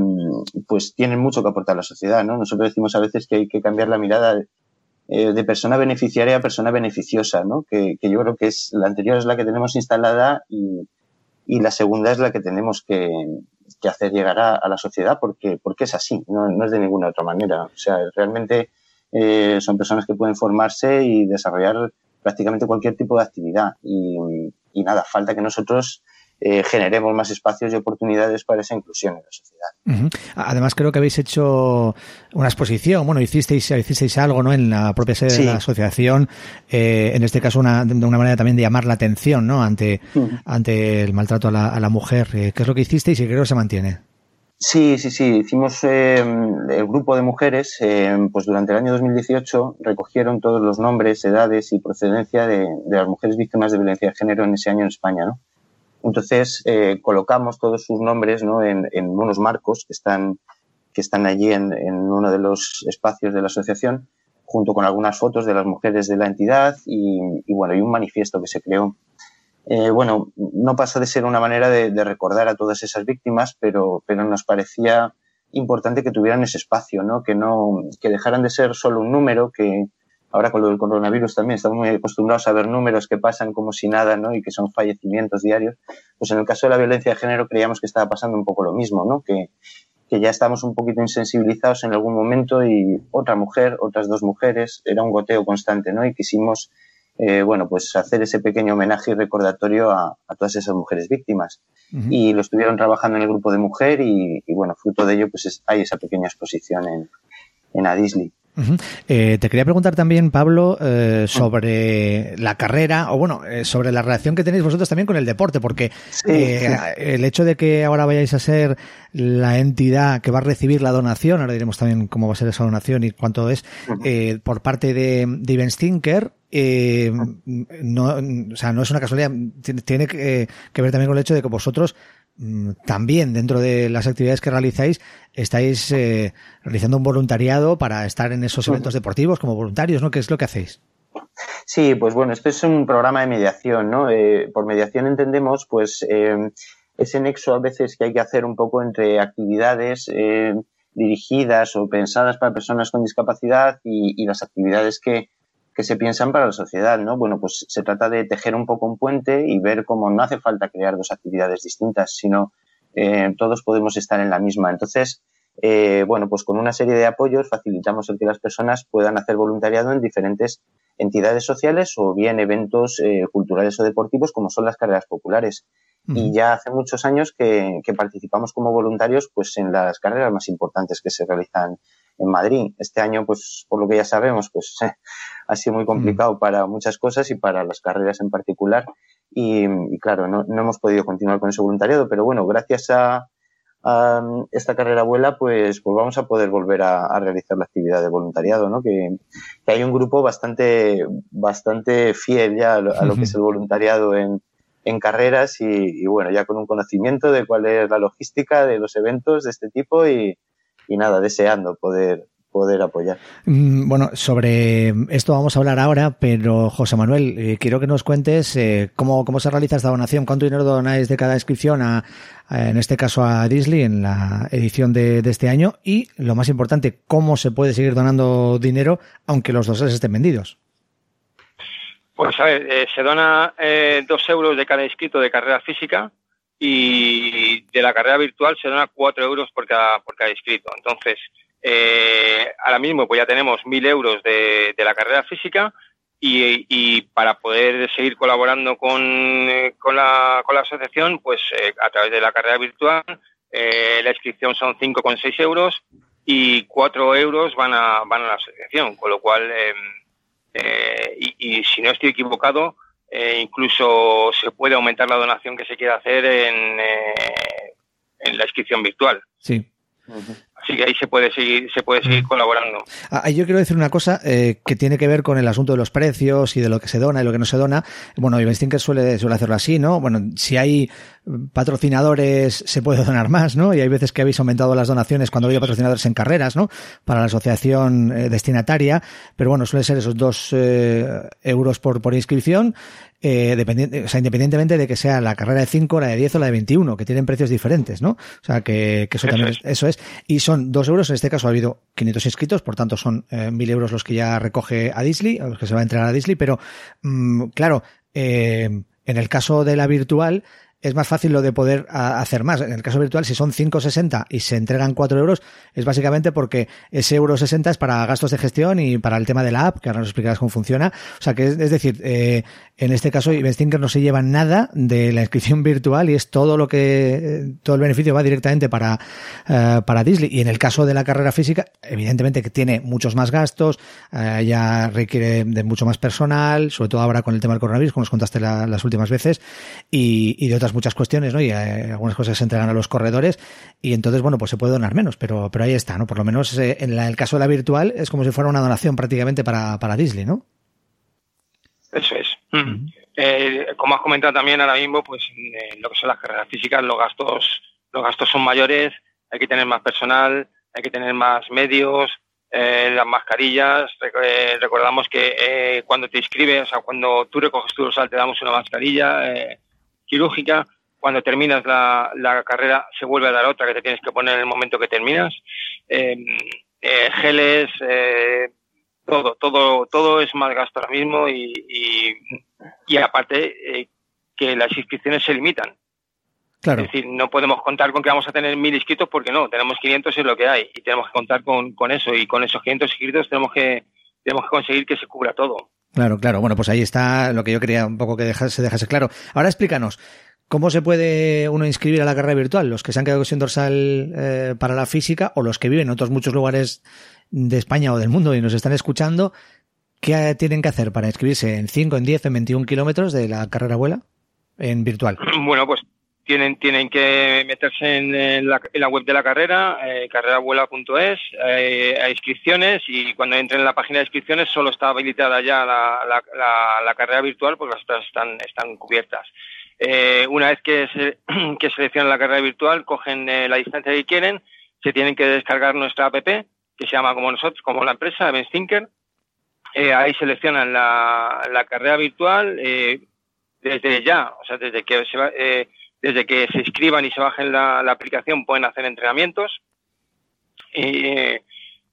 pues tienen mucho que aportar a la sociedad. ¿no? Nosotros decimos a veces que hay que cambiar la mirada eh, de persona beneficiaria a persona beneficiosa, ¿no? Que, que, yo creo que es la anterior es la que tenemos instalada y, y la segunda es la que tenemos que, que hacer llegar a, a, la sociedad porque, porque es así, no, no, es de ninguna otra manera. O sea, realmente eh, son personas que pueden formarse y desarrollar prácticamente cualquier tipo de actividad y, y nada, falta que nosotros eh, generemos más espacios y oportunidades para esa inclusión en la sociedad. Uh -huh. Además, creo que habéis hecho una exposición, bueno, hicisteis, hicisteis algo ¿no? en la propia sede sí. de la asociación, eh, en este caso una, de una manera también de llamar la atención ¿no? ante, uh -huh. ante el maltrato a la, a la mujer. Eh, ¿Qué es lo que hicisteis y creo que se mantiene? Sí, sí, sí. Hicimos eh, el grupo de mujeres, eh, pues durante el año 2018 recogieron todos los nombres, edades y procedencia de, de, las mujeres víctimas de violencia de género en ese año en España, ¿no? Entonces eh, colocamos todos sus nombres ¿no? en, en, unos marcos que están, que están allí en, en, uno de los espacios de la asociación, junto con algunas fotos de las mujeres de la entidad y, y bueno, y un manifiesto que se creó. eh, bueno, no pasa de ser una manera de, recordar a todas esas víctimas, pero, pero nos parecía importante que tuvieran ese espacio, ¿no? Que no, que dejaran de ser solo un número, que ahora con lo del coronavirus también estamos muy acostumbrados a ver números que pasan como si nada, ¿no? Y que son fallecimientos diarios. Pues en el caso de la violencia de género creíamos que estaba pasando un poco lo mismo, ¿no? Que, que ya estamos un poquito insensibilizados en algún momento y otra mujer, otras dos mujeres, era un goteo constante, ¿no? Y quisimos eh, bueno, pues hacer ese pequeño homenaje y recordatorio a, todas esas mujeres víctimas. Y lo estuvieron trabajando en el grupo de mujer y, bueno, fruto de ello, pues hay esa pequeña exposición en, en Eh, te quería preguntar también, Pablo, eh, sobre la carrera, o bueno, sobre la relación que tenéis vosotros también con el deporte, porque el hecho de que ahora vayáis a ser la entidad que va a recibir la donación, ahora diremos también cómo va a ser esa donación y cuánto es, por parte de, de Stinker, eh, no, o sea, no es una casualidad, tiene que, ver también con el hecho de que vosotros también dentro de las actividades que realizáis estáis eh, realizando un voluntariado para estar en esos eventos deportivos como voluntarios, ¿no? ¿Qué es lo que hacéis? Sí, pues bueno, esto es un programa de mediación, ¿no? Eh, por mediación entendemos, pues, eh, ese nexo a veces que hay que hacer un poco entre actividades dirigidas o pensadas para personas con discapacidad y las actividades que, que se piensan para la sociedad, ¿no? Bueno, pues se trata de tejer un poco un puente y ver cómo no hace falta crear dos actividades distintas, sino eh, todos podemos estar en la misma. Entonces, eh, bueno, pues con una serie de apoyos facilitamos el que las personas puedan hacer voluntariado en diferentes entidades sociales o bien eventos eh, culturales o deportivos como son las carreras populares. Y ya hace muchos años que, que, participamos como voluntarios pues en las carreras más importantes que se realizan en Madrid. Este año, pues por lo que ya sabemos, pues <laughs> ha sido muy complicado para muchas cosas y para las carreras en particular. Y, claro, no, hemos podido continuar con ese voluntariado, pero bueno, gracias a, esta carrera abuela, pues, pues vamos a poder volver a, realizar la actividad de voluntariado, ¿no? Que, hay un grupo bastante, bastante fiel ya a lo, que es <laughs> el voluntariado en, en carreras y, y, bueno, ya con un conocimiento de cuál es la logística de los eventos de este tipo y, y nada, deseando poder, poder apoyar. Mm, bueno, sobre esto vamos a hablar ahora, pero José Manuel, eh, quiero que nos cuentes eh, cómo, cómo se realiza esta donación, cuánto dinero donáis de cada inscripción, a, en este caso a Disney, en la edición de, este año, y lo más importante, cómo se puede seguir donando dinero aunque los doses estén vendidos. Pues a ver, eh, se dona dos euros de cada inscrito de carrera física y de la carrera virtual se dona cuatro euros por cada, por cada inscrito. Entonces, eh, ahora mismo pues ya tenemos mil euros de, de la carrera física y, y, para poder seguir colaborando con, con, la, con la asociación, pues eh, a través de la carrera virtual, eh, la inscripción son 5,6 euros y 4 euros van a, van a la asociación, con lo cual, em, eh, y, y, si no estoy equivocado, eh, incluso se puede aumentar la donación que se quiera hacer en, eh, en la inscripción virtual. Sí. Así que ahí se puede seguir, se puede seguir colaborando. Ah, yo quiero decir una cosa eh, que tiene que ver con el asunto de los precios y de lo que se dona y lo que no se dona. Bueno, Stinker suele, suele hacerlo así, ¿no? Bueno, si hay patrocinadores se puede <laughs> donar más, ¿no? Y hay veces que habéis aumentado las donaciones cuando había patrocinadores en carreras, ¿no? Para la asociación eh, destinataria, pero bueno, suele ser esos dos eh, euros por, por inscripción eh, dependiente, o sea, independientemente de que sea la carrera de 5, la de 10 o la de 21, que tienen precios diferentes, ¿no? O sea, que, que eso, también es. eso es. Y son 2 euros, en este caso ha habido 500 inscritos, por tanto son eh, 1.000 euros los que ya recoge a Disney, los que se va a entregar a Disney, pero mm, claro, eh, en el caso de la virtual, es más fácil lo de poder hacer más. En el caso virtual, si son 5,60 y se entregan 4 euros, es básicamente porque ese euro 60 es para gastos de gestión y para el tema de la app, que ahora nos explicarás cómo funciona. O sea, que es, decir, eh, en este caso, Investinker no se lleva nada de la inscripción virtual y es todo lo que, todo el beneficio va directamente para, eh, para Disney. Y en el caso de la carrera física, evidentemente que tiene muchos más gastos, eh, ya requiere de mucho más personal, sobre todo ahora con el tema del coronavirus, como nos contaste las últimas veces, y de otras muchas cuestiones, ¿no? Y eh, algunas cosas se entregan a los corredores y entonces, bueno, pues se puede donar menos, pero, pero ahí está, ¿no? Por lo menos eh, en el caso de la virtual es como si fuera una donación prácticamente para, para Disney, ¿no? Eso es. Eh, como has comentado también ahora mismo, pues lo que son las carreras físicas, los gastos, los gastos son mayores, hay que tener más personal, hay que tener más medios, eh, las mascarillas, eh, recordamos que eh, cuando te inscribes, o sea, cuando tú recoges tu dorsal te damos una mascarilla quirúrgica, cuando terminas la, la, carrera se vuelve a dar otra que te tienes que poner en el momento que terminas, geles, todo, todo, todo es más gasto ahora mismo y, y, y aparte que las inscripciones se limitan. Es decir, no podemos contar con que vamos a tener mil inscritos porque no, tenemos 500 es lo que hay y tenemos que contar con, con eso y con esos 500 inscritos tenemos que, tenemos que conseguir que se cubra todo. Claro, claro. Bueno, pues ahí está lo que yo quería un poco que dejase, se dejase claro. Ahora explícanos, ¿cómo se puede uno inscribir a la carrera virtual? ¿Los que se han quedado sin dorsal eh, para la física o los que viven en otros muchos lugares de España o del mundo y nos están escuchando? ¿Qué tienen que hacer para inscribirse en 5, en 10, en 21 kilómetros de la carrera abuela en virtual? Bueno, pues tienen, tienen que meterse en, la, web de la carrera, eh, carreravuela.es, eh, hay inscripciones y cuando entren en la página de inscripciones solo está habilitada ya la, la, carrera virtual porque las otras están, están cubiertas. Eh, una vez que, se, <clears throat> que seleccionan la carrera virtual, cogen eh, la distancia que quieren, se tienen que descargar nuestra app, que se llama como nosotros, como la empresa, Event Thinker. ahí seleccionan la, la carrera virtual desde ya, o sea, desde que se va, desde que se inscriban y se bajen la, aplicación pueden hacer entrenamientos. Eh,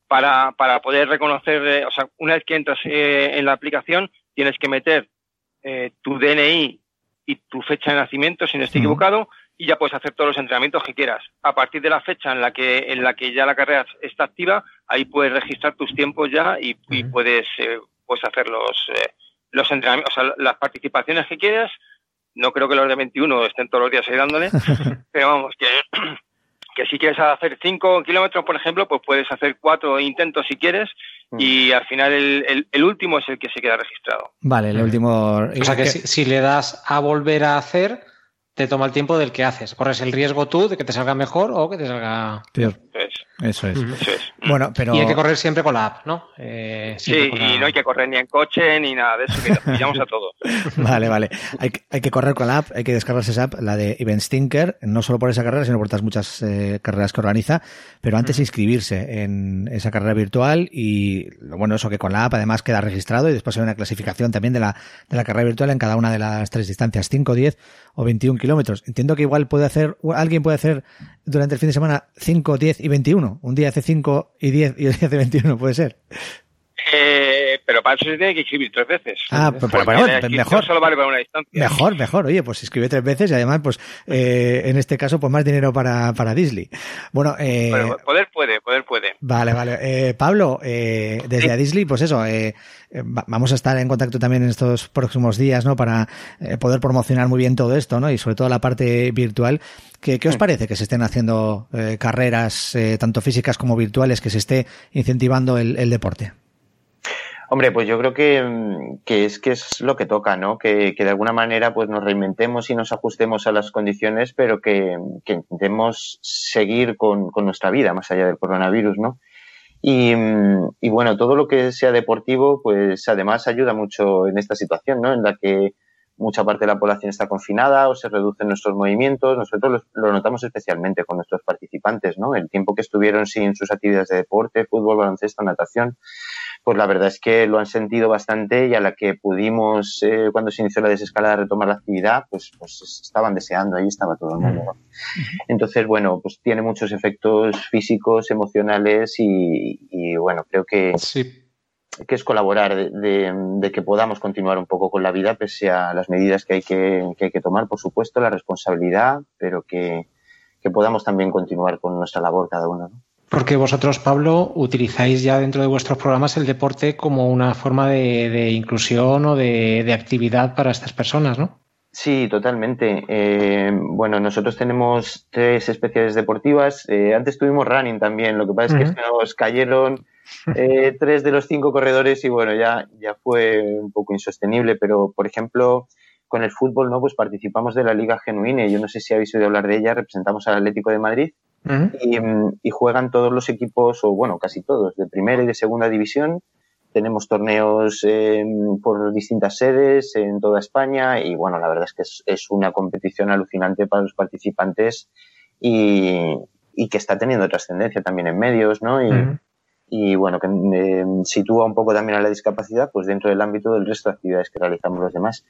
para, para, poder reconocer, eh, o sea, una vez que entras eh, en la aplicación, tienes que meter tu DNI y tu fecha de nacimiento, si no estoy equivocado, y ya puedes hacer todos los entrenamientos que quieras. A partir de la fecha en la que, en la que ya la carrera está activa, ahí puedes registrar tus tiempos ya y, puedes, puedes hacer los, los entrenamientos, o sea, las participaciones que quieras no creo que los de 21 estén todos los días ahí dándole, <laughs> pero vamos, que, <clears throat> que si quieres hacer 5 kilómetros, por ejemplo, pues puedes hacer 4 intentos si quieres mm. y al final el, el, último es el que se queda registrado. Vale, el último... O sea que si, si le das a volver a hacer, te toma el tiempo del que haces. Corres el riesgo tú de que te salga mejor o que te salga peor. Eso es. Bueno, pero... Y hay que correr siempre con la app, ¿no? Eh, sí, y no hay que correr ni en coche ni nada de eso, que nos pillamos a todos. <laughs> vale, vale. Hay, hay, que correr con la app, hay que descargarse esa app, la de Event Stinker, no solo por esa carrera, sino por otras muchas eh, carreras que organiza, pero antes inscribirse en esa carrera virtual y, bueno, eso que con la app además queda registrado y después hay una clasificación también de la, de la carrera virtual en cada una de las tres distancias, 5, 10 o 21 kilómetros. Entiendo que igual puede hacer, alguien puede hacer durante el fin de semana 5, 10 y 21. Un día hace 5 y 10 y otro día hace 21, puede ser. Eh, pero para eso se tiene que escribir tres veces. Ah, pero, mejor. Solo vale para una distancia. Mejor, mejor. Oye, pues escribe tres veces y además, pues, eh, en este caso, pues más dinero para, para Disney. Bueno, eh, poder puede, poder puede. Vale, vale. Eh, Pablo, eh, desde a Disney, pues eso, eh, vamos a estar en contacto también en estos próximos días, ¿no? Para eh, poder promocionar muy bien todo esto, ¿no? Y sobre todo la parte virtual. ¿Qué, qué os parece que se estén haciendo eh, carreras, tanto físicas como virtuales, que se esté incentivando el, el deporte? Hombre, pues yo creo que, que, es que es lo que toca, ¿no? Que, que, de alguna manera pues nos reinventemos y nos ajustemos a las condiciones, pero que, que intentemos seguir con, con, nuestra vida más allá del coronavirus, ¿no? Y, bueno, todo lo que sea deportivo, pues además ayuda mucho en esta situación, ¿no? En la que mucha parte de la población está confinada o se reducen nuestros movimientos. Nosotros lo, notamos especialmente con nuestros participantes, ¿no? El tiempo que estuvieron sin sus actividades de deporte, fútbol, baloncesto, natación, pues la verdad es que lo han sentido bastante y a la que pudimos, eh, cuando se inició la desescalada, retomar la actividad, pues, pues estaban deseando, ahí estaba todo el mundo. Entonces, bueno, pues tiene muchos efectos físicos, emocionales y, y bueno, creo que, sí. que es colaborar de, de, de, que podamos continuar un poco con la vida, pese a las medidas que hay que, que, hay que tomar, por supuesto, la responsabilidad, pero que, que podamos también continuar con nuestra labor cada uno. ¿no? Porque vosotros, Pablo, utilizáis ya dentro de vuestros programas el deporte como una forma de, de inclusión o de, de, actividad para estas personas, ¿no? Sí, totalmente. Eh, bueno, nosotros tenemos tres especiales deportivas. Eh, antes tuvimos running también. Lo que pasa es uh -huh. que nos cayeron eh, <laughs> tres de los cinco corredores y bueno, ya, ya fue un poco insostenible. Pero, por ejemplo, con el fútbol, ¿no? Pues participamos de la Liga Genuine. Yo no sé si habéis oído hablar de ella. Representamos al Atlético de Madrid. Uh -huh. y, y, juegan todos los equipos, o bueno, casi todos, de primera y de segunda división. Tenemos torneos eh, por distintas sedes en toda España y bueno, la verdad es que es, es una competición alucinante para los participantes y, y, que está teniendo trascendencia también en medios, ¿no? Y, uh -huh. Y bueno, que eh, sitúa un poco también a la discapacidad pues dentro del ámbito del resto de actividades que realizamos los demás.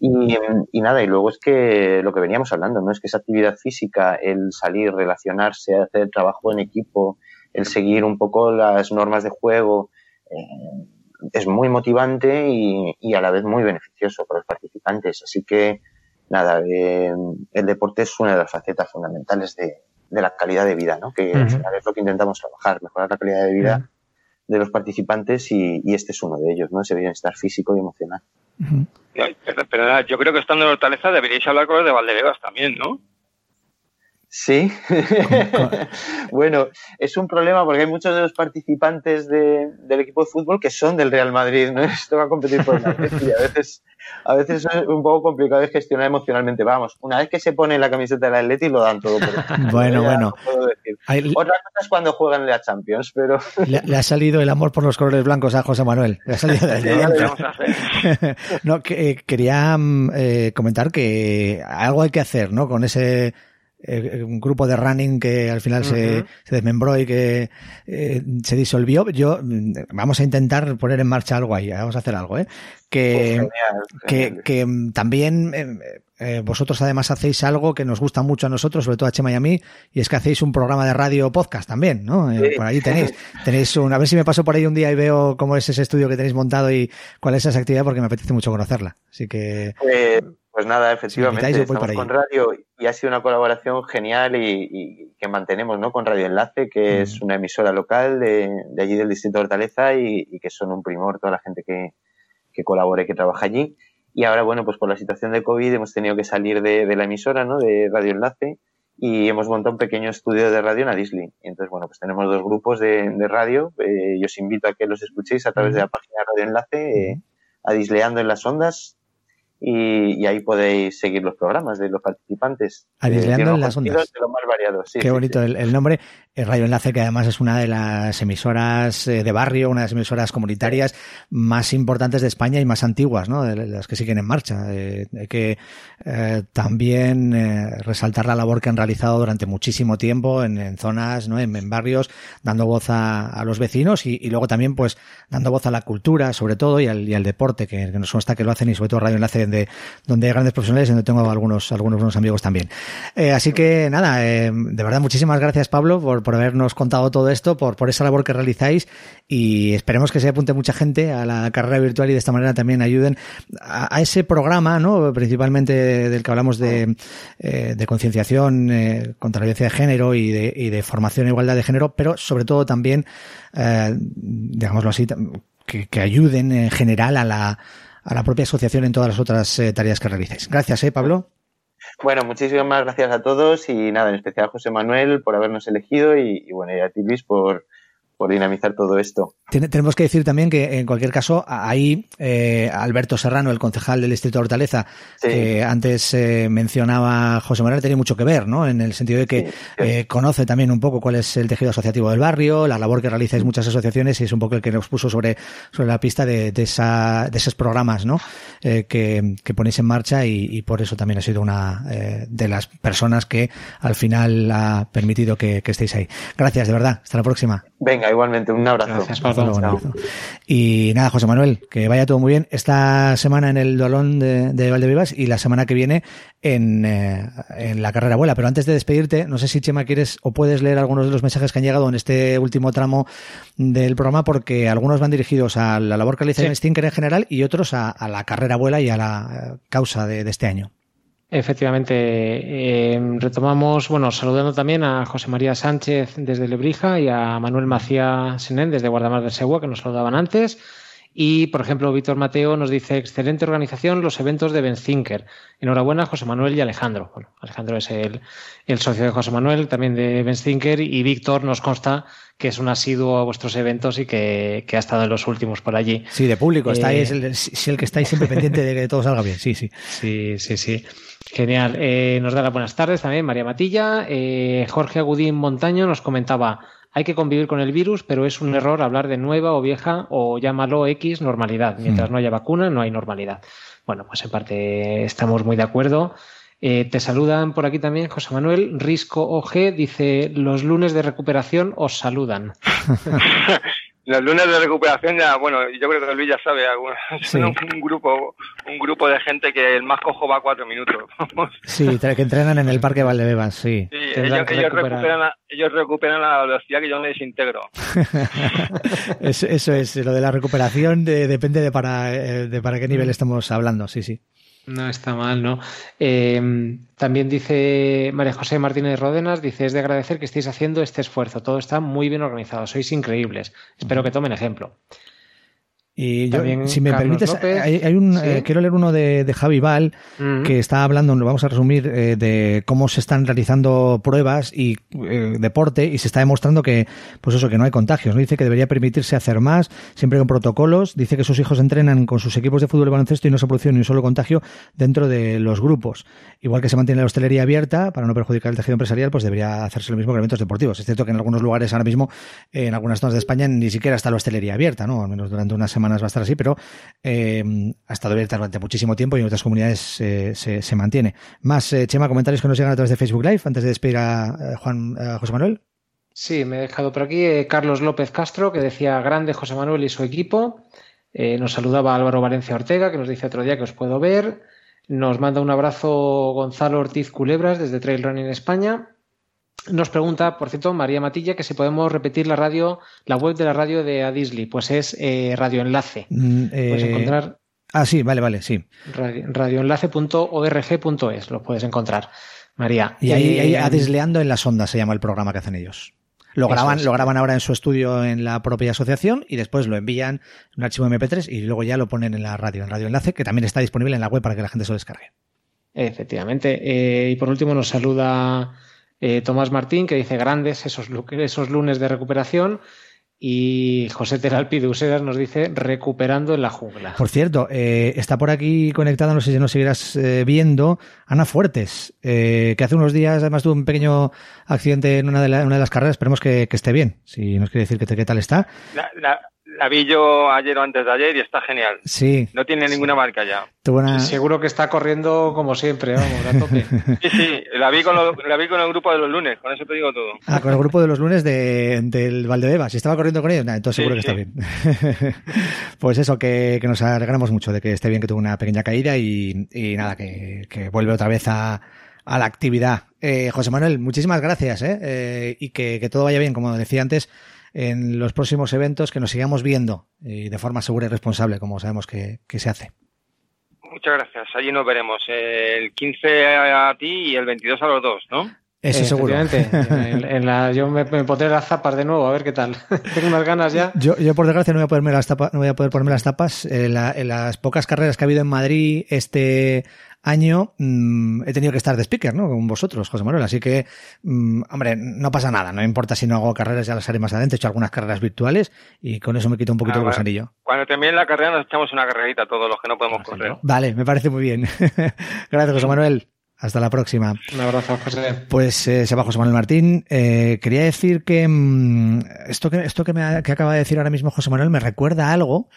y, y, nada, y luego es que lo que veníamos hablando, ¿no? Es que esa actividad física, el salir, relacionarse, hacer trabajo en equipo, el seguir un poco las normas de juego, eh, es muy motivante y, y, a la vez muy beneficioso para los participantes. Así que, nada, eh, el deporte es una de las facetas fundamentales de, de la calidad de vida, ¿no? Que al final es lo que intentamos trabajar, mejorar la calidad de vida de los participantes y, y, este es uno de ellos, ¿no? Ese bienestar físico y emocional. pero, pero, yo creo que estando en Hortaleza deberíais hablar con los de Valdebebas también, ¿no? Sí. <laughs> bueno, es un problema porque hay muchos de los participantes de, del equipo de fútbol que son del Real Madrid, ¿no? <laughs> Esto va a competir por la y a veces, a veces es un poco complicado de gestionar emocionalmente. Vamos, una vez que se pone la camiseta del Atleti lo dan todo. Por <laughs> bueno, bueno. Hay... Otra cosa es cuando juegan la Champions, pero... Le, le, ha salido el amor por los colores blancos a José Manuel. Le ha salido de no, que, eh, quería eh, comentar que algo hay que hacer, ¿no? Con ese eh, un grupo de running que al final uh -huh. se, se, desmembró y que eh, se disolvió. Yo vamos a intentar poner en marcha algo ahí, vamos a hacer algo, ¿eh? Que, genial, que, que también eh, eh, vosotros además hacéis algo que nos gusta mucho a nosotros, sobre todo a Chema y a mí, y es que hacéis un programa de radio podcast también, ¿no? Eh, sí. por ahí tenéis, <laughs> tenéis un, a ver si me paso por ahí un día y veo cómo es ese estudio que tenéis montado y cuál es esa actividad porque me apetece mucho conocerla. Así que. Pues nada, efectivamente, si estamos con radio y ha sido una colaboración genial y, y, que mantenemos ¿no? con Radio Enlace, que mm. es una emisora local de, de, allí del distrito de Hortaleza y, y, que son un primor toda la gente que, que colabora y que trabaja allí. Y ahora, bueno, pues por la situación de COVID hemos tenido que salir de, de la emisora, ¿no? De Radio Enlace y hemos montado un pequeño estudio de radio en Adisli. Y entonces, bueno, pues tenemos dos grupos de, de radio. Eh, yo os invito a que los escuchéis a través de la página de Radio Enlace, eh, Adisleando en las Ondas, y, y, ahí podéis seguir los programas de los participantes. Adisleando eh, en las ondas. De los más variados. Sí, Qué sí, bonito sí. El, el, nombre. Radio Enlace, que además es una de las emisoras eh, de barrio, una de las emisoras comunitarias más importantes de España y más antiguas, ¿no? De las que siguen en marcha. Eh, hay que eh, también resaltar la labor que han realizado durante muchísimo tiempo en, zonas, ¿no? En, barrios, dando voz a, los vecinos y, luego también, pues, dando voz a la cultura, sobre todo, y al, y al deporte, que, que nos consta que lo hacen y sobre todo Radio Enlace donde, donde hay grandes profesionales y donde tengo algunos, algunos buenos amigos también. Así que nada, de verdad muchísimas gracias Pablo por, por habernos contado todo esto, por, por esa labor que realizáis y esperemos que se apunte mucha gente a la carrera virtual y de esta manera también ayuden a, ese programa, ¿no? principalmente del que hablamos de, eh, concienciación eh, contra la violencia de género y de, formación e igualdad de género, pero sobre todo también, eh, digámoslo así, que, ayuden en general a la a la propia asociación en todas las otras eh, tareas que realicéis. Gracias, ¿eh, Pablo? Bueno, muchísimas gracias a todos y nada, en especial a José Manuel por habernos elegido y, bueno, y a ti Luis por, por dinamizar todo esto. Tenemos que decir también que en cualquier caso ahí eh, Alberto Serrano, el concejal del distrito de Hortaleza, sí. que antes eh, mencionaba José Manuel, tenía mucho que ver, ¿no? En el sentido de que sí, sí. Eh, conoce también un poco cuál es el tejido asociativo del barrio, la labor que realizáis muchas asociaciones y es un poco el que nos puso sobre, sobre la pista de, de, esa, de esos programas, ¿no? Eh, que, que ponéis en marcha y, y, por eso también ha sido una eh, de las personas que al final ha permitido que, que estéis ahí. Gracias, de verdad. Hasta la próxima. Venga, igualmente, un abrazo. Gracias, Pablo. Un abrazo. Y nada, José Manuel, que vaya todo muy bien esta semana en el Dolón de, de Valdebebas y la semana que viene en, eh, en la carrera abuela. Pero antes de despedirte, no sé si Chema quieres o puedes leer algunos de los mensajes que han llegado en este último tramo del programa, porque algunos van dirigidos a la labor que realiza sí. Stinker en general y otros a, a, la carrera abuela y a la causa de, de este año. Efectivamente, eh, retomamos, bueno, saludando también a José María Sánchez desde Lebrija y a Manuel Macía Senén desde Guardamar del Segua, que nos saludaban antes. Y, por ejemplo, Víctor Mateo nos dice, excelente organización los eventos de Benzinker. Enhorabuena, José Manuel y Alejandro. Bueno, Alejandro es el, el socio de José Manuel, también de Benzinker, y Víctor nos consta que es un asiduo a vuestros eventos y que, que ha estado en los últimos por allí. Sí, de público, eh, estáis, el, el que estáis siempre pendiente de que todo salga bien, sí, sí. Sí, sí, sí. Genial. Eh, nos da las buenas tardes también María Matilla. Eh, Jorge Agudín Montaño nos comentaba, hay que convivir con el virus, pero es un error hablar de nueva o vieja o llámalo X normalidad. Mientras mm. no haya vacuna, no hay normalidad. Bueno, pues en parte estamos muy de acuerdo. Eh, te saludan por aquí también José Manuel Risco OG, dice, los lunes de recuperación os saludan. <laughs> Los lunes de recuperación ya, bueno, yo creo que Luis ya sabe, son <laughs> un, grupo un grupo de gente que el más cojo va cuatro minutos. <laughs> sí, que entrenan en el Parque Valdebebas, sí. sí ellos, recuperan la, ellos, recuperan la, velocidad que yo me desintegro. <laughs> eso, es, lo de la recuperación depende de para, eh, de para qué nivel mm. estamos hablando, sí, sí. No está mal, ¿no? Eh, también dice María José Martínez Rodenas, dice, es de agradecer que estéis haciendo este esfuerzo. Todo está muy bien organizado, sois increíbles. Espero que tomen ejemplo. Y yo, si me permites, hay, un, eh, quiero leer uno de, Javi Val que está hablando, lo vamos a resumir, eh, de cómo se están realizando pruebas y eh, deporte y se está demostrando que, pues eso, que no hay contagios. ¿no? Dice que debería permitirse hacer más, siempre con protocolos. Dice que sus hijos entrenan con sus equipos de fútbol y baloncesto y no se produce ni un solo contagio dentro de los grupos. Igual que se mantiene la hostelería abierta para no perjudicar el tejido empresarial, pues debería hacerse lo mismo con eventos deportivos. Es cierto que en algunos lugares ahora mismo, en algunas zonas de España, ni siquiera está la hostelería abierta, ¿no? Al menos durante una semana va a estar así, pero eh, ha estado abierta durante muchísimo tiempo y en otras comunidades eh, se, mantiene. Más, eh, Chema, comentarios que nos llegan a través de Facebook Live antes de despedir a Juan José Manuel. Sí, me he dejado por aquí Carlos López Castro, que decía grande José Manuel y su equipo. nos saludaba Álvaro Valencia Ortega, que nos dice otro día que os puedo ver. Nos manda un abrazo Gonzalo Ortiz Culebras desde Trail Running España. Nos pregunta, por cierto, María Matilla, que si podemos repetir la radio, la web de la radio de Adisli, pues es eh, Radio Enlace. Mm, puedes eh, encontrar. Ah, sí, vale, vale, sí. radioenlace.org.es, lo puedes encontrar, María. Y ahí, ahí eh, Adisleando en las ondas se llama el programa que hacen ellos. Lo graban, lo graban ahora en su estudio en la propia asociación y después lo envían en un archivo MP3 y luego ya lo ponen en la radio, en Radio Enlace, que también está disponible en la web para que la gente se lo descargue. Efectivamente. y por último nos saluda eh, Tomás Martín, que dice grandes esos, esos lunes de recuperación. Y José Teralpi de Usedas nos dice recuperando en la jungla. Por cierto, eh, está por aquí conectada, no sé si nos seguirás eh, viendo, Ana Fuertes, que hace unos días además tuvo un pequeño accidente en una de, una de las carreras. Esperemos que, esté bien. Si nos quiere decir que, qué tal está. La vi yo ayer o antes de ayer y está genial. Sí. No tiene ninguna marca ya. Seguro que está corriendo como siempre, vamos, a tope. <laughs> sí, sí, la vi, con la vi con el grupo de los lunes, con eso te digo todo. Ah, con el grupo de los lunes de, del Valdebebas. Si estaba corriendo con ellos, entonces seguro que está bien. <laughs> pues eso, que, nos alegramos mucho de que esté bien, que tuvo una pequeña caída y, nada, que, vuelve otra vez a, la actividad. Eh, José Manuel, muchísimas gracias ¿eh? eh y que, que todo vaya bien, como decía antes en los próximos eventos, que nos sigamos viendo y de forma segura y responsable, como sabemos que, se hace. Muchas gracias. Allí nos veremos. El 15 a ti y el 22 a los dos, ¿no? Eso seguro. en, la, yo me, pondré las zapas de nuevo, a ver qué tal. <laughs> Tengo unas ganas ya. Yo, yo por desgracia, no voy a ponerme las tapas, no voy a poder ponerme las tapas. en las pocas carreras que ha habido en Madrid este año mm, he tenido que estar de speaker, ¿no? Con vosotros, José Manuel. Así que, mm, hombre, no pasa nada. No importa si no hago carreras, ya las haré más adelante. He hecho algunas carreras virtuales y con eso me quito un poquito ah, el gusanillo. Cuando termine la carrera nos echamos una carrerita todos los que no podemos correr. Vale, me parece muy bien. <laughs> Gracias, José Manuel. Hasta la próxima. Un abrazo, José. Pues eh, se va José Manuel Martín. Eh, quería decir que mm, esto que esto que, me, que acaba de decir ahora mismo José Manuel me recuerda algo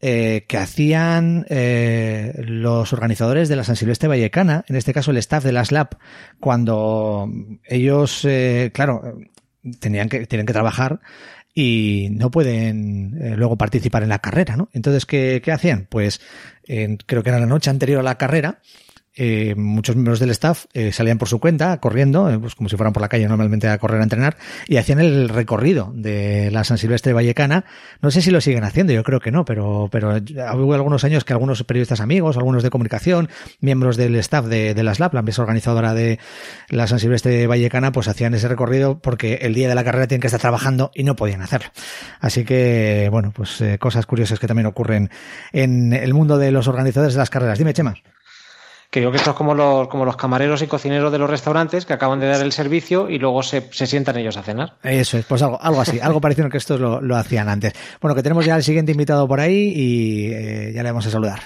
eh, que hacían eh, los organizadores de la San Silvestre Vallecana, en este caso el staff de la SLAP, cuando ellos, eh, claro, tenían que, tienen que trabajar y no pueden luego participar en la carrera, ¿no? Entonces, ¿qué, qué hacían? Pues creo que era la noche anterior a la carrera, eh, muchos miembros del staff eh, salían por su cuenta, corriendo, eh, pues como si fueran por la calle normalmente a correr a entrenar, y hacían el recorrido de la San Silvestre Vallecana. No sé si lo siguen haciendo, yo creo que no, pero, pero hubo algunos años que algunos periodistas amigos, algunos de comunicación, miembros del staff de, de la SLAP, la empresa organizadora de la San Silvestre Vallecana, pues hacían ese recorrido porque el día de la carrera tienen que estar trabajando y no podían hacerlo. Así que, bueno, pues cosas curiosas que también ocurren en el mundo de los organizadores de las carreras. Dime, Chema creo que esto es como los, como los camareros y cocineros de los restaurantes que acaban de dar el servicio y luego se, sientan ellos a cenar. Eso es, pues algo, algo así, algo parecido que estos lo, hacían antes. Bueno, que tenemos ya el siguiente invitado por ahí y eh, ya le vamos a saludar.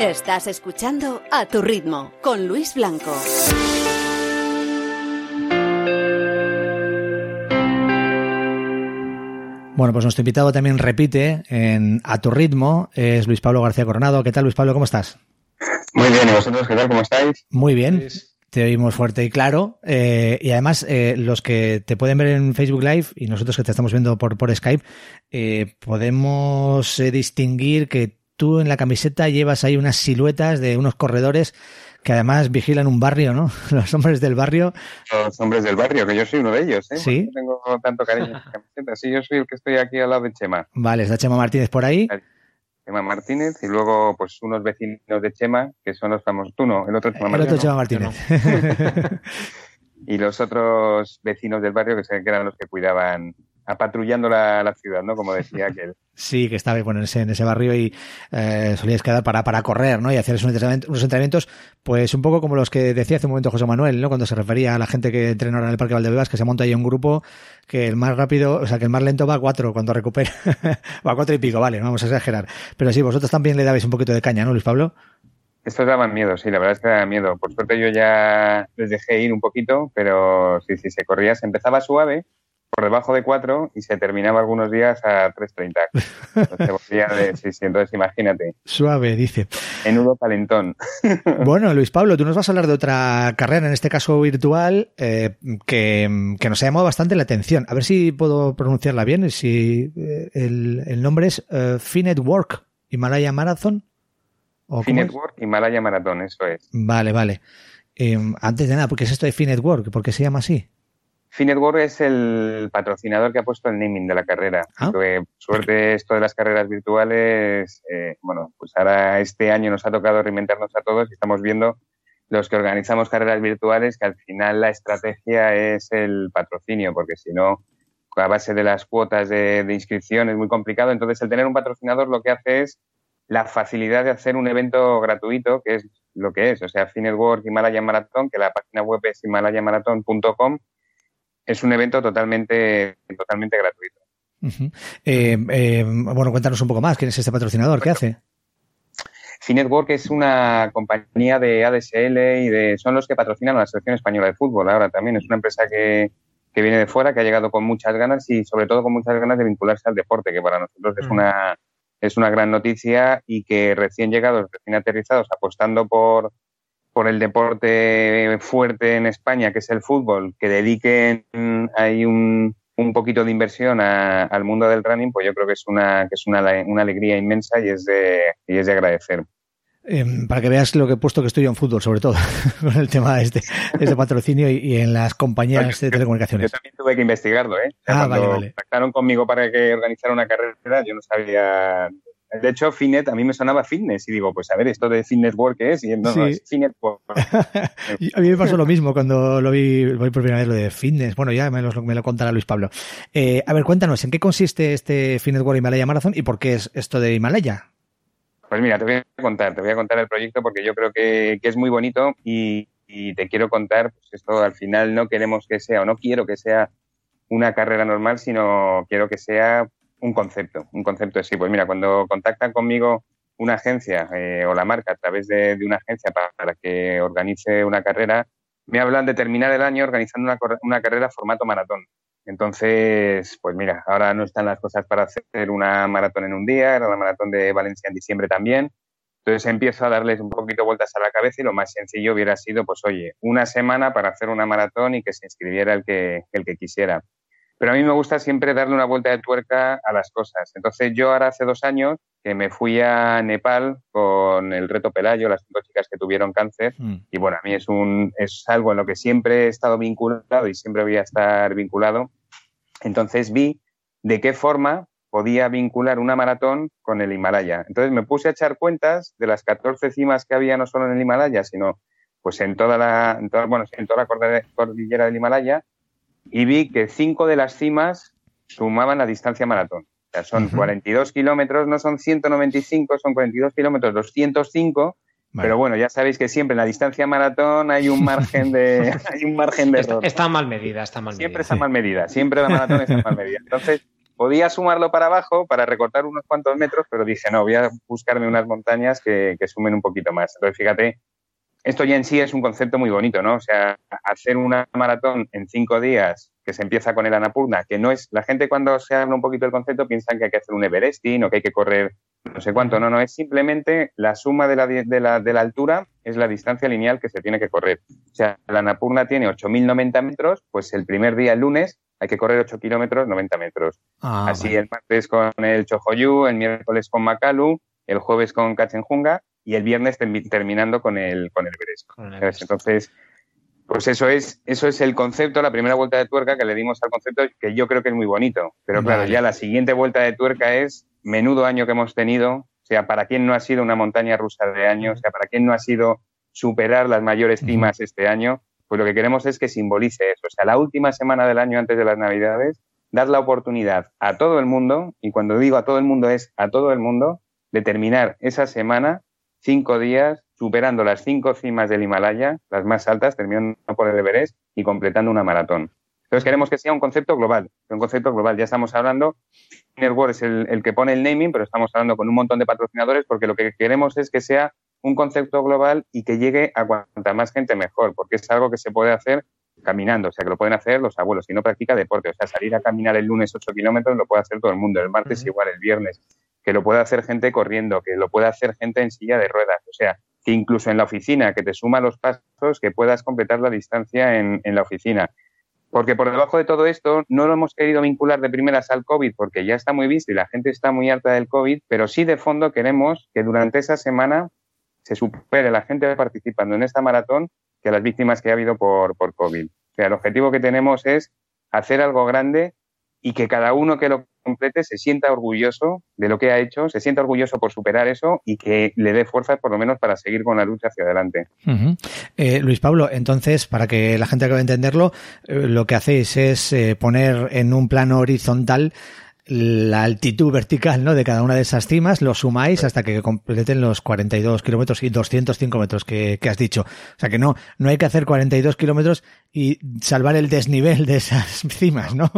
Estás escuchando A Tu Ritmo con Luis Blanco. Bueno, pues nuestro invitado también repite en A tu ritmo, es Luis Pablo García Coronado. ¿Qué tal, Luis Pablo? ¿Cómo estás? Muy bien, ¿y vosotros qué tal? ¿Cómo estáis? Muy bien. Te oímos fuerte y claro. Eh, y además, eh, los que te pueden ver en Facebook Live y nosotros que te estamos viendo por, por Skype, eh, podemos distinguir que tú en la camiseta llevas ahí unas siluetas de unos corredores que además vigilan un barrio, ¿no? <laughs> Los hombres del barrio. Los hombres del barrio, que yo soy uno de ellos, ¿eh? Sí. No tengo tanto cariño. Sí, yo soy el que estoy aquí al lado de Chema. Vale, está Chema Martínez por ahí. Chema Martínez y luego pues unos vecinos de Chema que son los famosos. Tú no, el otro Chema El Martínez. otro Chema no. Martínez. <laughs> y los otros vecinos del barrio que eran los que cuidaban, apatrullando la, la ciudad, ¿no? Como decía aquel. <laughs> Sí, que estaba bueno, en, ese, en ese barrio y eh, solías quedar para, para correr, ¿no? Y hacer unos entrenamientos, unos entrenamientos, pues un poco como los que decía hace un momento José Manuel, ¿no? Cuando se refería a la gente que entrena ahora en el Parque Valdebebas, que se monta ahí un grupo que el más rápido, o sea, que el más lento va a cuatro cuando recupera. <laughs> va a cuatro y pico, vale, no vamos a exagerar. Pero sí, vosotros también le dabais un poquito de caña, ¿no, Luis Pablo? Estos daban miedo, sí, la verdad es que daban miedo. Por suerte yo ya les dejé ir un poquito, pero sí, sí, se corría, se empezaba suave, por debajo de 4 y se terminaba algunos días a 3.30. <laughs> Entonces, volvía de- sí, sí, entonces imagínate, Suave, dice. menudo calentón. <laughs> Bueno, Luis Pablo, tú nos vas a hablar de otra carrera, en este caso virtual, eh, que, que nos ha llamado bastante la atención. A ver si puedo pronunciarla bien. Si eh, el, el nombre es eh, Finet Work Himalaya Marathon. ¿O cómo es? Finetwork y Malaya Maratón, eso es. Vale, vale. Eh, antes de nada, ¿por qué es esto de Finet Work? ¿Por qué se llama así? Finetwork es el patrocinador que ha puesto el naming de la carrera. Ah. Por suerte, esto de las carreras virtuales, eh, bueno, pues ahora este año nos ha tocado reinventarnos a todos y estamos viendo los que organizamos carreras virtuales que al final la estrategia es el patrocinio, porque si no, a base de las cuotas de, de inscripción es muy complicado. Entonces, el tener un patrocinador lo que hace es la facilidad de hacer un evento gratuito, que es lo que es. O sea, Finetwork Himalaya Marathon, que la página web es himalayamarathon.com, es un evento totalmente, totalmente gratuito. Eh, eh, bueno, cuéntanos un poco más. ¿Quién es este patrocinador? ¿Qué hace? Finetwork es una compañía de ADSL y de, son los que patrocinan a la selección española de fútbol. Ahora también es una empresa que, que viene de fuera, que ha llegado con muchas ganas y sobre todo con muchas ganas de vincularse al deporte, que para nosotros es Mm. una es una gran noticia y que recién llegados, recién aterrizados, apostando por, por el deporte fuerte en España, que es el fútbol, que dediquen ahí un, un poquito de inversión a- al mundo del running, pues yo creo que es una, que es una, una alegría inmensa y es de, y es de agradecer. Eh, para que veas lo que he puesto que estoy yo en fútbol, sobre todo, <laughs> con el tema de este, este patrocinio y, y en las compañías de Yo telecomunicaciones. también tuve que investigarlo, ¿eh? O sea, Ah, vale, vale. contactaron conmigo para que organizara una carrera, yo no sabía. De hecho, Finet a mí me sonaba fitness y digo, pues a ver, esto de fitness work ¿qué es? Y no, no, es Finet Work. <laughs> Y A mí me pasó lo mismo cuando lo vi, lo vi por primera vez, lo de fitness. Bueno, ya me lo, me lo contará Luis Pablo. Eh, a ver, cuéntanos, ¿en qué consiste este Fitness World Himalaya Marathon y por qué es esto de Himalaya? Pues mira, te voy a contar, te voy a contar el proyecto porque yo creo que, que es muy bonito y, y te quiero contar, pues esto al final no queremos que sea o no quiero que sea una carrera normal, sino quiero que sea un concepto, un concepto así. Pues mira, cuando contactan conmigo una agencia eh, o la marca a través de, de una agencia para, para que organice una carrera, me hablan de terminar el año organizando una, una carrera formato maratón. Entonces, pues mira, ahora no están las cosas para hacer una maratón en un día, era la maratón de Valencia en diciembre también. Entonces empiezo a darles un poquito vueltas a la cabeza y lo más sencillo hubiera sido, pues oye, una semana para hacer una maratón y que se inscribiera el que, el que quisiera. Pero a mí me gusta siempre darle una vuelta de tuerca a las cosas. Entonces yo ahora hace dos años que me fui a Nepal con el reto Pelayo, las cinco chicas que tuvieron cáncer. Y bueno, a mí es, un, es algo en lo que siempre he estado vinculado y siempre voy a estar vinculado. Entonces vi de qué forma podía vincular una maratón con el Himalaya. Entonces me puse a echar cuentas de las 14 cimas que había no solo en el Himalaya, sino pues en toda la, en toda, bueno, en toda la cordillera del Himalaya y vi que cinco de las cimas sumaban la distancia maratón. O sea, son 42 kilómetros, no son 195, son 42 kilómetros, 205. Pero bueno, ya sabéis que siempre en la distancia maratón hay un margen de, <laughs> hay un margen de Está, error. está mal medida, está mal Siempre medida. está mal medida, siempre la maratón está mal medida. Entonces, podía sumarlo para abajo para recortar unos cuantos metros, pero dije, no, voy a buscarme unas montañas que, que sumen un poquito más. Entonces, fíjate, esto ya en sí es un concepto muy bonito, ¿no? O sea, hacer una maratón en cinco días que se empieza con el Annapurna, que no es, la gente cuando se habla un poquito del concepto piensan que hay que hacer un Everesting o que hay que correr no sé cuánto, no, no, es simplemente la suma de la, de la, de la altura es la distancia lineal que se tiene que correr. O sea, la Napurna tiene 8.090 metros, pues el primer día, el lunes, hay que correr 8 kilómetros, 90 metros. Ah, Así vale. el martes con el Chojoyu, el miércoles con Makalu, el jueves con Kachenjunga y el viernes termi- terminando con el, con el Everest. Con el ¿Sabes? Everest. Entonces, pues eso es, eso es el concepto, la primera vuelta de tuerca que le dimos al concepto, que yo creo que es muy bonito. Pero claro, Vale. ya la siguiente vuelta de tuerca es menudo año que hemos tenido. O sea, para quién no ha sido una montaña rusa de años, o sea, para quién no ha sido superar las mayores cimas este año, pues lo que queremos es que simbolice eso. O sea, la última semana del año antes de las Navidades, dar la oportunidad a todo el mundo, y cuando digo a todo el mundo es a todo el mundo, de terminar esa semana, cinco días, superando las cinco cimas del Himalaya, las más altas, terminando por el Everest y completando una maratón. Entonces queremos que sea un concepto global, un concepto global. Ya estamos hablando, Inner World es el, el que pone el naming, pero estamos hablando con un montón de patrocinadores porque lo que queremos es que sea un concepto global y que llegue a cuanta más gente mejor, porque es algo que se puede hacer caminando, o sea, que lo pueden hacer los abuelos, si no practica deporte, o sea, salir a caminar el lunes 8 kilómetros lo puede hacer todo el mundo, el martes igual, el viernes, que lo puede hacer gente corriendo, que lo puede hacer gente en silla de ruedas, o sea, que incluso en la oficina, que te suma los pasos, que puedas completar la distancia en, en la oficina. Porque por debajo de todo esto no lo hemos querido vincular de primeras al COVID porque ya está muy visto y la gente está muy harta del COVID, pero sí de fondo queremos que durante esa semana se supere la gente participando en esta maratón que las víctimas que ha habido por, por COVID. O sea, el objetivo que tenemos es hacer algo grande y que cada uno que lo se sienta orgulloso de lo que ha hecho, se sienta orgulloso por superar eso y que le dé fuerza por lo menos para seguir con la lucha hacia adelante. Eh, Luis Pablo, entonces, para que la gente acabe de entenderlo, eh, lo que hacéis es eh, poner en un plano horizontal la altitud vertical ¿no? de cada una de esas cimas, lo sumáis hasta que completen los 42 kilómetros y 205 metros que, que has dicho. O sea que no, no hay que hacer 42 kilómetros y salvar el desnivel de esas cimas, ¿no?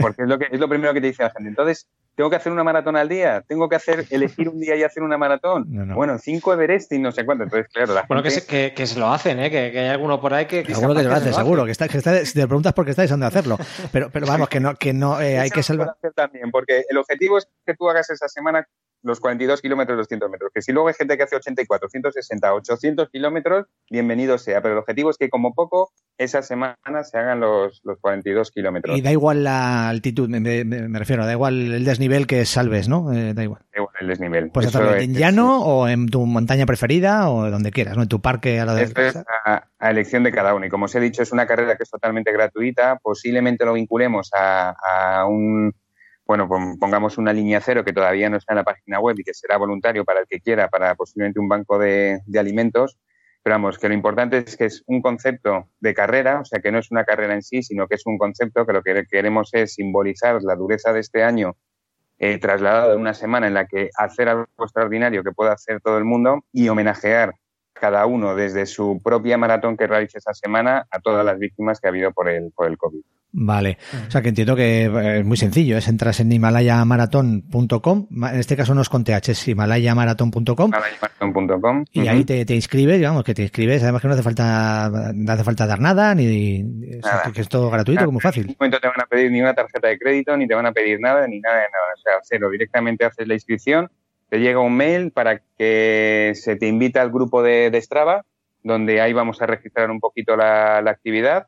Porque es lo, que, es lo primero que te dice la gente. Entonces, ¿tengo que hacer una maratón al día? ¿Tengo que hacer <laughs> elegir un día y hacer una maratón? No, no. Bueno, cinco Everest y no sé cuánto. Entonces, claro, la Bueno, que gente... se, que, que se lo hacen, ¿eh? que, que hay alguno por ahí que... que Seguro que lo hace, se seguro, que está, que está, si te preguntas por qué está deseando hacerlo. Pero, pero vamos, que no, que no, eh, <laughs> hay Eso que salvar. hacer también, porque el objetivo es que tú hagas esa semana los 42 kilómetros, 200 metros. Que si luego hay gente que hace 84, 160, 800 kilómetros, bienvenido sea. Pero el objetivo es que como poco esa semana se hagan los, los 42 kilómetros. Y da igual la altitud, me, me- me refiero, da igual el desnivel que salves, ¿no? Eh, da igual. Da igual el desnivel. Pues hacerlo en llano o en tu montaña preferida o donde quieras, ¿no? En tu parque a la de Esto es a, a elección de cada uno. Y como os he dicho, es una carrera que es totalmente gratuita. Posiblemente lo vinculemos a, a un, bueno, pon- pongamos una línea cero que todavía no está en la página web y que será voluntario para el que quiera, para posiblemente un banco de, de alimentos. Pero vamos, que lo importante es que es un concepto de carrera, o sea, que no es una carrera en sí, sino que es un concepto que lo que queremos es simbolizar la dureza de este año eh, trasladado en una semana en la que hacer algo extraordinario que pueda hacer todo el mundo y homenajear cada uno desde su propia maratón que realice esa semana a todas las víctimas que ha habido por el, por el COVID. Vale. O sea que entiendo que eh, es muy sencillo, es entras en himalayamarathon.com, ma- en este caso no es con TH, es himalayamarathon.com y ahí te, te inscribes, digamos que te inscribes, además que no hace falta, no hace falta dar nada, ni, ni- o sea, Nada. que es todo gratuito, como En fácil. ningún momento te van a pedir ni una tarjeta de crédito, ni te van a pedir nada, ni nada de nada. O sea, cero. Directamente haces la inscripción, te llega un mail para que se te invita al grupo de, de Strava, donde ahí vamos a registrar un poquito la, la actividad.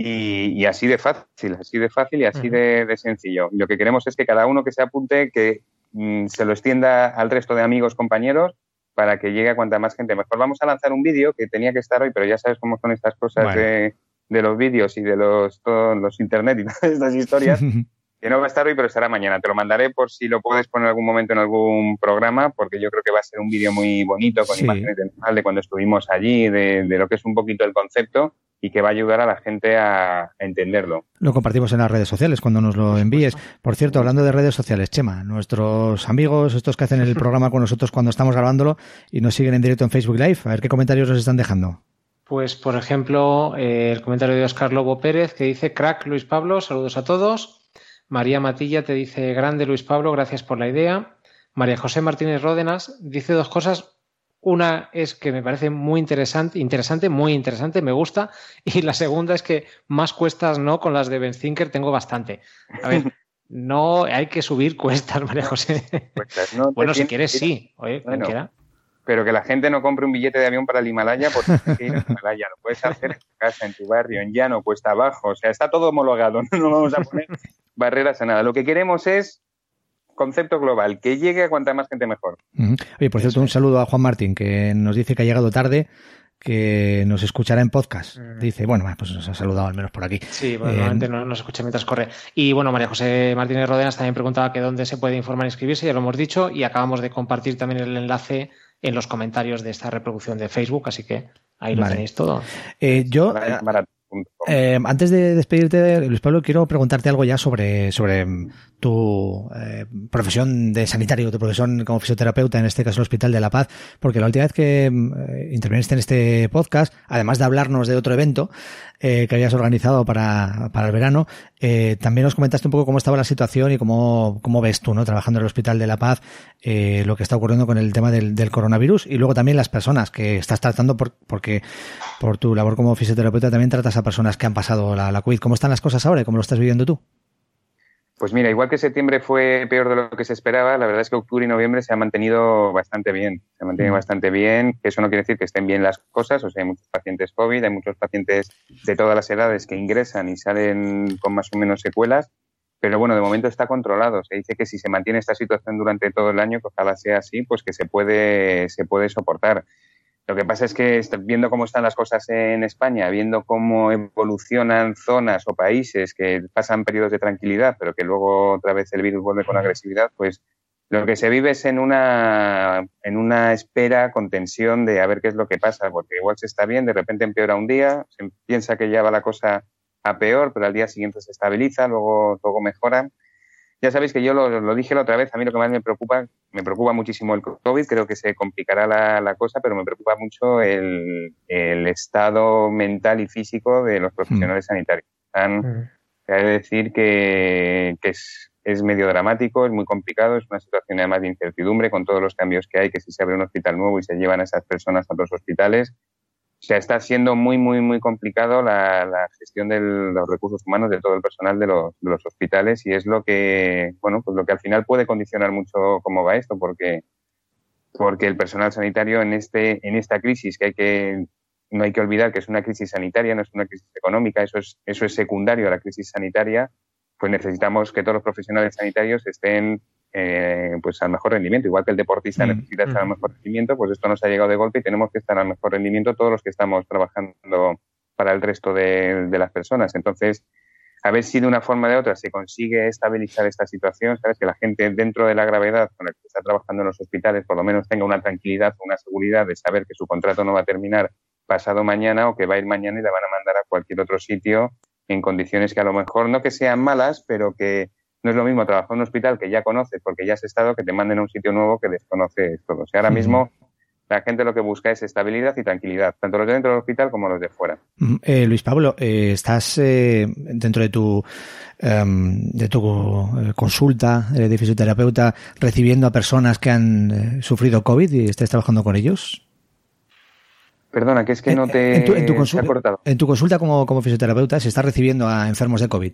Y, y así de fácil, así de fácil y así de, de sencillo. Lo que queremos es que cada uno que se apunte, que mm, se lo extienda al resto de amigos, compañeros, para que llegue a cuanta más gente mejor. Vamos a lanzar un vídeo que tenía que estar hoy, pero ya sabes cómo son estas cosas Bueno. de, de los vídeos y de los, todos los internet y <laughs> todas estas historias, <laughs> que no va a estar hoy, pero estará mañana. Te lo mandaré por si lo puedes poner en algún momento en algún programa, porque yo creo que va a ser un vídeo muy bonito con Sí. imágenes canal de cuando estuvimos allí, de, de lo que es un poquito el concepto y que va a ayudar a la gente a, a entenderlo. Lo compartimos en las redes sociales cuando nos lo envíes. Por cierto, hablando de redes sociales, Chema, nuestros amigos, estos que hacen el <laughs> programa con nosotros cuando estamos grabándolo y nos siguen en directo en Facebook Live, a ver qué comentarios nos están dejando. Pues, por ejemplo, eh, el comentario de Oscar Lobo Pérez que dice, crack Luis Pablo, saludos a todos. María Matilla te dice, grande Luis Pablo, gracias por la idea. María José Martínez Ródenas dice dos cosas. Una es que me parece muy interesante, interesante, muy interesante, me gusta. <laughs> Y la segunda es que más cuestas no, con las de Ben Thinker tengo bastante. A ver, <laughs> No hay que subir cuestas, María José. <laughs> bueno, si quieres, sí. Oye, quiera. Pero que la gente no compre un billete de avión para el Himalaya porque ir Himalaya. Lo puedes hacer en tu casa, en tu barrio, en llano, cuesta abajo. O sea, está todo homologado. No vamos a poner barreras a nada. Lo que queremos es concepto global, que llegue a cuanta más gente mejor. Oye, por cierto, un saludo a Juan Martín, que nos dice que ha llegado tarde que nos escuchará en podcast. Dice, bueno, pues nos ha saludado al menos por aquí. Sí, bueno, normalmente no nos escucha mientras corre. Y bueno, María José Martínez Rodenas también preguntaba que dónde se puede informar e inscribirse, ya lo hemos dicho, y acabamos de compartir también el enlace en los comentarios de esta reproducción de Facebook, así que ahí lo tenéis todo. Eh, yo, eh, antes de despedirte, Luis Pablo, quiero preguntarte algo ya sobre, sobre tu eh, profesión de sanitario, tu profesión como fisioterapeuta, en este caso el Hospital de la Paz, porque la última vez que eh, interviniste en este podcast, además de hablarnos de otro evento que habías organizado para, para el verano, también nos comentaste un poco cómo estaba la situación y cómo, cómo ves tú, ¿no? Trabajando en el Hospital de la Paz, lo que está ocurriendo con el tema del, del, coronavirus y luego también las personas que estás tratando por, porque por tu labor como fisioterapeuta también tratas a personas que han pasado la, la COVID. ¿Cómo están las cosas ahora y cómo lo estás viviendo tú? Pues mira, igual que septiembre fue peor de lo que se esperaba, la verdad es que octubre y noviembre se ha mantenido bastante bien. Se ha mantenido bastante bien, que eso no quiere decir que estén bien las cosas, o sea, hay muchos pacientes COVID, hay muchos pacientes de todas las edades que ingresan y salen con más o menos secuelas, pero bueno, de momento está controlado. Se dice que si se mantiene esta situación durante todo el año, que ojalá sea así, pues que se puede, se puede soportar. Lo que pasa es que viendo cómo están las cosas en España, viendo cómo evolucionan zonas o países que pasan periodos de tranquilidad, pero que luego otra vez el virus vuelve con agresividad, pues lo que se vive es en una, en una espera con tensión de a ver qué es lo que pasa, porque igual se está bien, de repente empeora un día, se piensa que ya va la cosa a peor, pero al día siguiente se estabiliza, luego todo mejora. Ya sabéis que yo lo, dije la otra vez, a mí lo que más me preocupa, me preocupa muchísimo el COVID, creo que se complicará la, cosa, pero me preocupa mucho el, estado mental y físico de los profesionales mm. sanitarios. Están, mm. Hay que decir que, es, es, medio dramático, es muy complicado, es una situación además de incertidumbre con todos los cambios que hay, que si se abre un hospital nuevo y se llevan a esas personas a otros hospitales, o sea, está siendo muy, muy, muy complicado la, gestión de los recursos humanos de todo el personal de los, de los, hospitales y es lo que, bueno, pues lo que al final puede condicionar mucho cómo va esto, porque, porque el personal sanitario en, este, en esta crisis, que hay que, no hay que olvidar que es una crisis sanitaria, no es una crisis económica, eso es, eso es secundario a la crisis sanitaria, pues necesitamos que todos los profesionales sanitarios estén eh, pues al mejor rendimiento. Igual que el deportista mm, necesita estar al mm. mejor rendimiento, pues esto nos ha llegado de golpe y tenemos que estar al mejor rendimiento todos los que estamos trabajando para el resto de, las personas. Entonces, a ver si de una forma o de otra se consigue estabilizar esta situación, ¿sabes? Que la gente dentro de la gravedad con la que está trabajando en los hospitales por lo menos tenga una tranquilidad, una seguridad de saber que su contrato no va a terminar pasado mañana o que va a ir mañana y le van a mandar a cualquier otro sitio en condiciones que a lo mejor no que sean malas, pero que no es lo mismo trabajar en un hospital que ya conoces porque ya has estado que te manden a un sitio nuevo que desconoces todo. O sea, ahora mismo la gente lo que busca es estabilidad y tranquilidad, tanto los de dentro del hospital como los de fuera. Eh, Luis Pablo, eh, estás eh, dentro de tu em, de tu consulta de fisioterapeuta recibiendo a personas que han sufrido COVID y estés trabajando con ellos. Perdona, que es que no te en tu, consulta, en tu consulta como, como fisioterapeuta, ¿se está recibiendo a enfermos de COVID?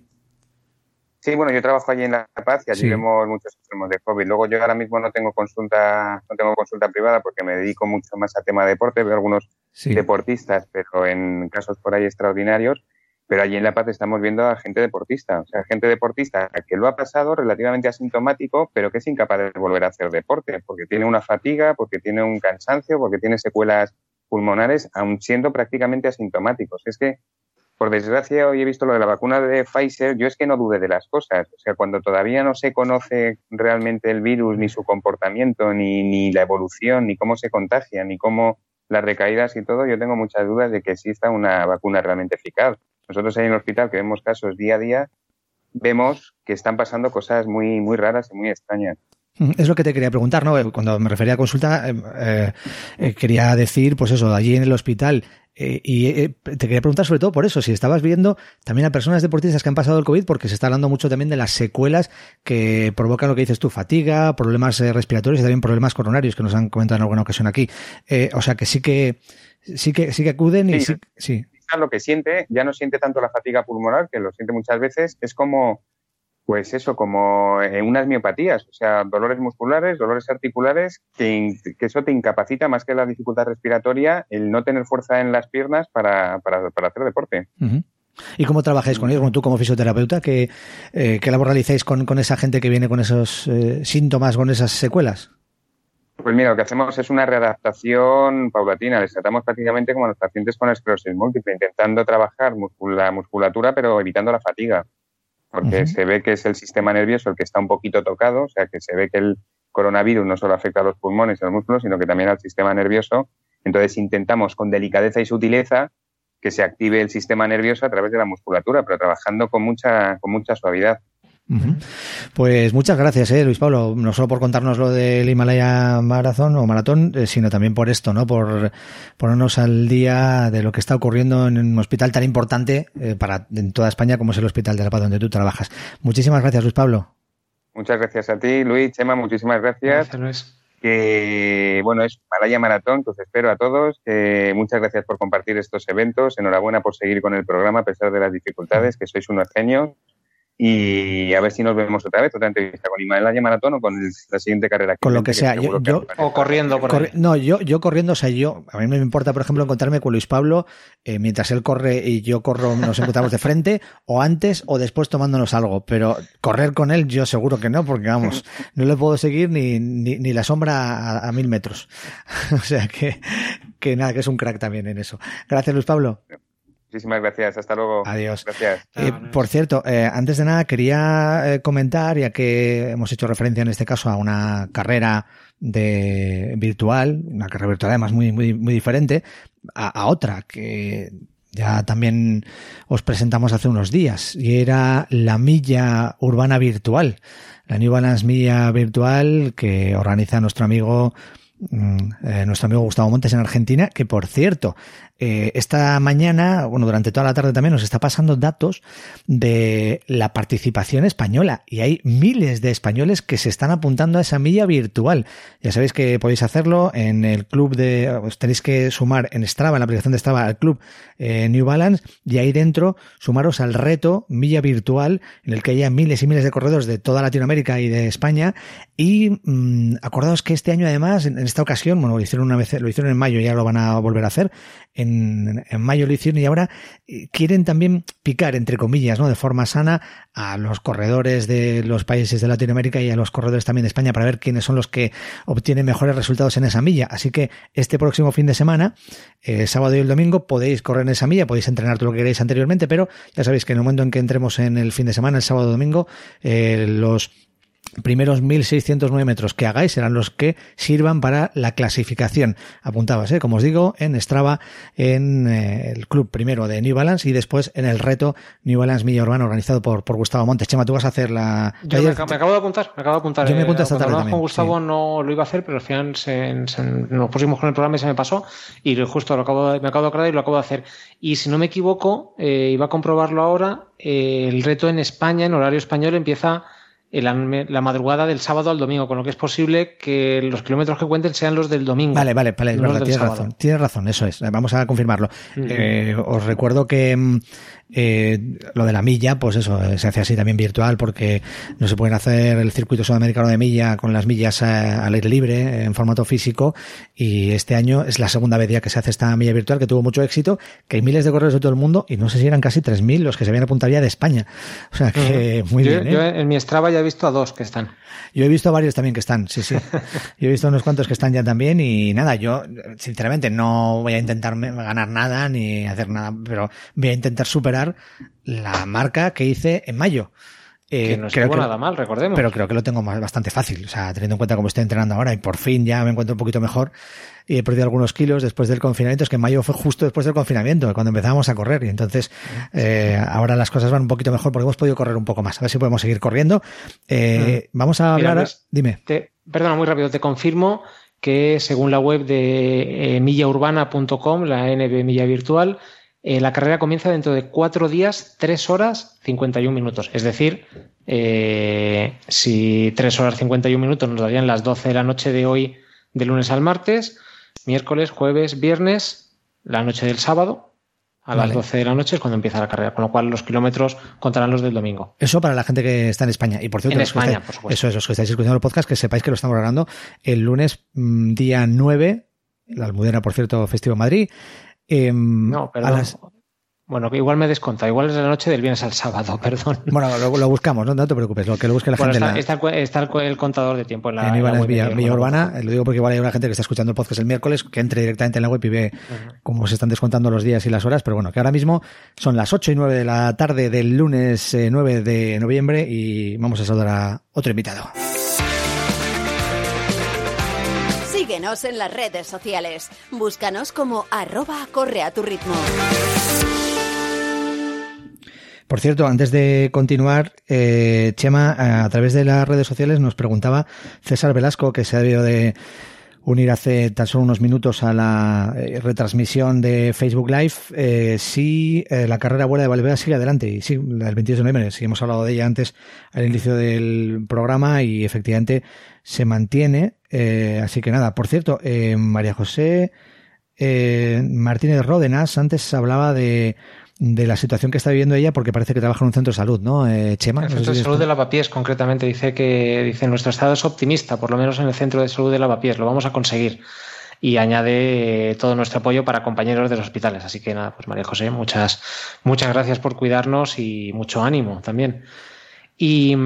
Sí, bueno, yo trabajo allí en La Paz y allí vemos muchos enfermos de COVID. Luego yo ahora mismo no tengo consulta, no tengo consulta privada porque me dedico mucho más a tema de deporte, veo algunos deportistas, pero en casos por ahí extraordinarios. Pero allí en La Paz estamos viendo a gente deportista, o sea, gente deportista que lo ha pasado relativamente asintomático, pero que es incapaz de volver a hacer deporte, porque tiene una fatiga, porque tiene un cansancio, porque tiene secuelas pulmonares, aun siendo prácticamente asintomáticos. Es que por desgracia, hoy he visto lo de la vacuna de Pfizer. Yo es que no dude de las cosas. O sea, cuando todavía no se conoce realmente el virus, ni su comportamiento, ni, ni la evolución, ni cómo se contagia, ni cómo las recaídas y todo, yo tengo muchas dudas de que exista una vacuna realmente eficaz. Nosotros ahí en el hospital, que vemos casos día a día, vemos que están pasando cosas muy, muy raras y muy extrañas. Es lo que te quería preguntar, ¿no? Cuando me refería a consulta, eh, eh, quería decir, pues eso, allí en el hospital, eh, y eh, te quería preguntar sobre todo por eso, si estabas viendo también a personas deportistas que han pasado el COVID, porque se está hablando mucho también de las secuelas que provocan lo que dices tú, fatiga, problemas eh, respiratorios y también problemas coronarios que nos han comentado en alguna ocasión aquí. o sea que sí que sí que sí que acuden y sí, sí. Lo que siente, ya no siente tanto la fatiga pulmonar, que lo siente muchas veces, es como pues eso, como unas miopatías, o sea, dolores musculares, dolores articulares, que, eso te incapacita más que la dificultad respiratoria, el no tener fuerza en las piernas para, para, para hacer deporte. ¿Y cómo trabajáis con ellos? Bueno, tú como fisioterapeuta, ¿qué, eh, qué labor realizáis con, con, esa gente que viene con esos eh, síntomas, con esas secuelas? Pues mira, lo que hacemos es una readaptación paulatina. Les tratamos prácticamente como a los pacientes con esclerosis múltiple, intentando trabajar la musculatura, pero evitando la fatiga porque se ve que es el sistema nervioso el que está un poquito tocado, o sea que se ve que el coronavirus no solo afecta a los pulmones y los músculos, sino que también al sistema nervioso. Entonces intentamos con delicadeza y sutileza que se active el sistema nervioso a través de la musculatura, pero trabajando con mucha, con mucha suavidad. Pues muchas gracias, eh, Luis Pablo, no solo por contarnos lo del Himalaya Marathon o Maratón, eh, sino también por esto, ¿no? Por ponernos al día de lo que está ocurriendo en un hospital tan importante eh, para en toda España como es el Hospital de La Paz donde tú trabajas. Muchísimas gracias, Luis Pablo. Muchas gracias a ti, Luis, Chema, muchísimas gracias. Gracias, Luis. Que bueno, es Himalaya Maratón, que os espero a todos. muchas gracias por compartir estos eventos. Enhorabuena por seguir con el programa a pesar de las dificultades, que sois unos genios y a ver si nos vemos otra vez, otra entrevista con Himalaya Maratón o con la siguiente carrera. con lo que sea. Yo, o corriendo. Por no, yo, yo corriendo, o sea, yo, a mí me importa, por ejemplo, encontrarme con Luis Pablo eh, mientras él corre y yo corro, nos encontramos de frente, <laughs> o antes o después tomándonos algo, pero correr con él yo seguro que no, porque vamos, no le puedo seguir ni, ni, la sombra a, a mil metros. <laughs> o sea que, que nada, que es un crack también en eso. Gracias, Luis Pablo. Muchísimas gracias. Hasta luego. Adiós. Gracias. Eh, por cierto, eh, antes de nada quería eh, comentar, ya que hemos hecho referencia en este caso a una carrera de virtual, una carrera virtual además muy, muy, muy diferente, a, otra que ya también os presentamos hace unos días y era la milla urbana virtual, la New Balance Milla Virtual que organiza nuestro amigo mm, nuestro amigo Gustavo Montes en Argentina, que por cierto, eh, esta mañana, bueno, durante toda la tarde también nos está pasando datos de la participación española. Y hay miles de españoles que se están apuntando a esa milla virtual. Ya sabéis que podéis hacerlo en el club de, os tenéis que sumar en Strava, en la aplicación de Strava, al club eh, New Balance. Y ahí dentro sumaros al reto milla virtual en el que haya miles y miles de corredores de toda Latinoamérica y de España. Y mm, acordaos que este año además, en, esta ocasión, bueno, lo hicieron una vez, lo hicieron en mayo ya lo van a volver a hacer, mayo lo y ahora eh, quieren también picar, entre comillas, ¿no? de forma sana a los corredores de los países de Latinoamérica y a los corredores también de España para ver quiénes son los que obtienen mejores resultados en esa milla. Así que este próximo fin de semana, eh, sábado y el domingo, podéis correr en esa milla, podéis entrenar todo lo que queráis anteriormente, pero ya sabéis que en el momento en que entremos en el fin de semana, el sábado y domingo, eh, los primeros 1609 metros que hagáis serán los que sirvan para la clasificación. Apuntabas, ¿eh? como os digo, en Strava, en eh, el club primero de New Balance y después en el reto New Balance Milla Urbana organizado por, por Gustavo Montes. Chema, tú vas a hacer la... Yo me, acabo de apuntar, me acabo de apuntar. Yo me apunto esta eh, tarde con Gustavo no lo iba a hacer, pero al final se, nos pusimos con el programa y se me pasó y justo lo acabo de, me acabo de acordar y lo acabo de hacer. Y si no me equivoco, eh, iba a comprobarlo ahora, el reto en España, en horario español, empieza la, madrugada del sábado al domingo, con lo que es posible que los kilómetros que cuenten sean los del domingo. Vale, vale, vale, tienes razón, tienes razón, eso es, vamos a confirmarlo. Eh, os recuerdo que mm, eh, lo de la milla, pues eso, eh, se hace así también virtual porque no se pueden hacer el circuito sudamericano de milla con las millas al aire libre en formato físico y este año es la segunda vez ya que se hace esta milla virtual que tuvo mucho éxito, que hay miles de corredores de todo el mundo y no sé si eran casi 3.000 los que se habían apuntado ya de España. O sea que muy bien. Yo en mi Strava ya he visto a dos que están. Yo he visto varios también que están, sí, sí. <laughs> Yo he visto unos cuantos que están ya también y nada, yo sinceramente no voy a intentar ganar nada ni hacer nada, pero voy a intentar superar la marca que hice en mayo. Eh, que no creo que, nada mal, recordemos. Pero creo que lo tengo bastante fácil. O sea, teniendo en cuenta cómo estoy entrenando ahora y por fin ya me encuentro un poquito mejor y he perdido algunos kilos después del confinamiento. Es que en mayo fue justo después del confinamiento, cuando empezábamos a correr. Y entonces eh, ahora las cosas van un poquito mejor porque hemos podido correr un poco más. A ver si podemos seguir corriendo. Eh, mm. Vamos a hablar. dime. perdona, muy rápido. Te confirmo que según la web de millaurbana.com, la NB Milla Virtual, eh, la carrera comienza dentro de cuatro días, tres horas, 51 minutos. Es decir, eh, si tres horas 51 minutos nos darían las 12 de la noche de hoy, de lunes al martes, miércoles, jueves, viernes, la noche del sábado, A las 12 de la noche es cuando empieza la carrera, con lo cual los kilómetros contarán los del domingo. Eso para la gente que está en España. Y por cierto, en España, por supuesto. Eso es, los que estáis escuchando el podcast, que sepáis que lo estamos grabando el lunes mm, día 9, la Almudena, por cierto, festivo en Madrid. Eh, no, perdón. Las... Bueno, igual me desconta, igual es la noche del viernes al sábado, <laughs> perdón. Bueno, lo, lo buscamos, no, no, te preocupes, lo que lo busque la bueno, gente. Está, la... está, está, el contador de tiempo en la, en, en la web Villa, Urbana, lo digo porque igual hay una gente que está escuchando el podcast el miércoles, que entre directamente en la web y ve uh -huh. cómo se están descontando los días y las horas, pero bueno, que ahora mismo son las 8 y 9 de la tarde del lunes eh, 9 de noviembre y vamos a saludar a otro invitado. En las redes sociales. Búscanos como arroba corre a tu ritmo. Por cierto, antes de continuar, eh, Chema, a través de las redes sociales nos preguntaba César Velasco, que se ha debido de unir hace tan solo unos minutos a la eh, retransmisión de Facebook Live, eh, si eh, la carrera vuela de Valverde sigue adelante. Y sí, el 22 de noviembre, sí hemos hablado de ella antes al inicio del programa y efectivamente se mantiene. Eh, así que nada, por cierto, eh, María José Martínez Ródenas antes hablaba de de la situación que está viviendo ella porque parece que trabaja en un centro de salud, ¿no, eh, Chema? El centro de salud de Lavapiés, concretamente, dice que dice nuestro estado es optimista, por lo menos en el centro de salud de Lavapiés, lo vamos a conseguir. Y añade eh, todo nuestro apoyo para compañeros de los hospitales. Así que nada, pues María José, muchas, muchas gracias por cuidarnos y mucho ánimo también. Y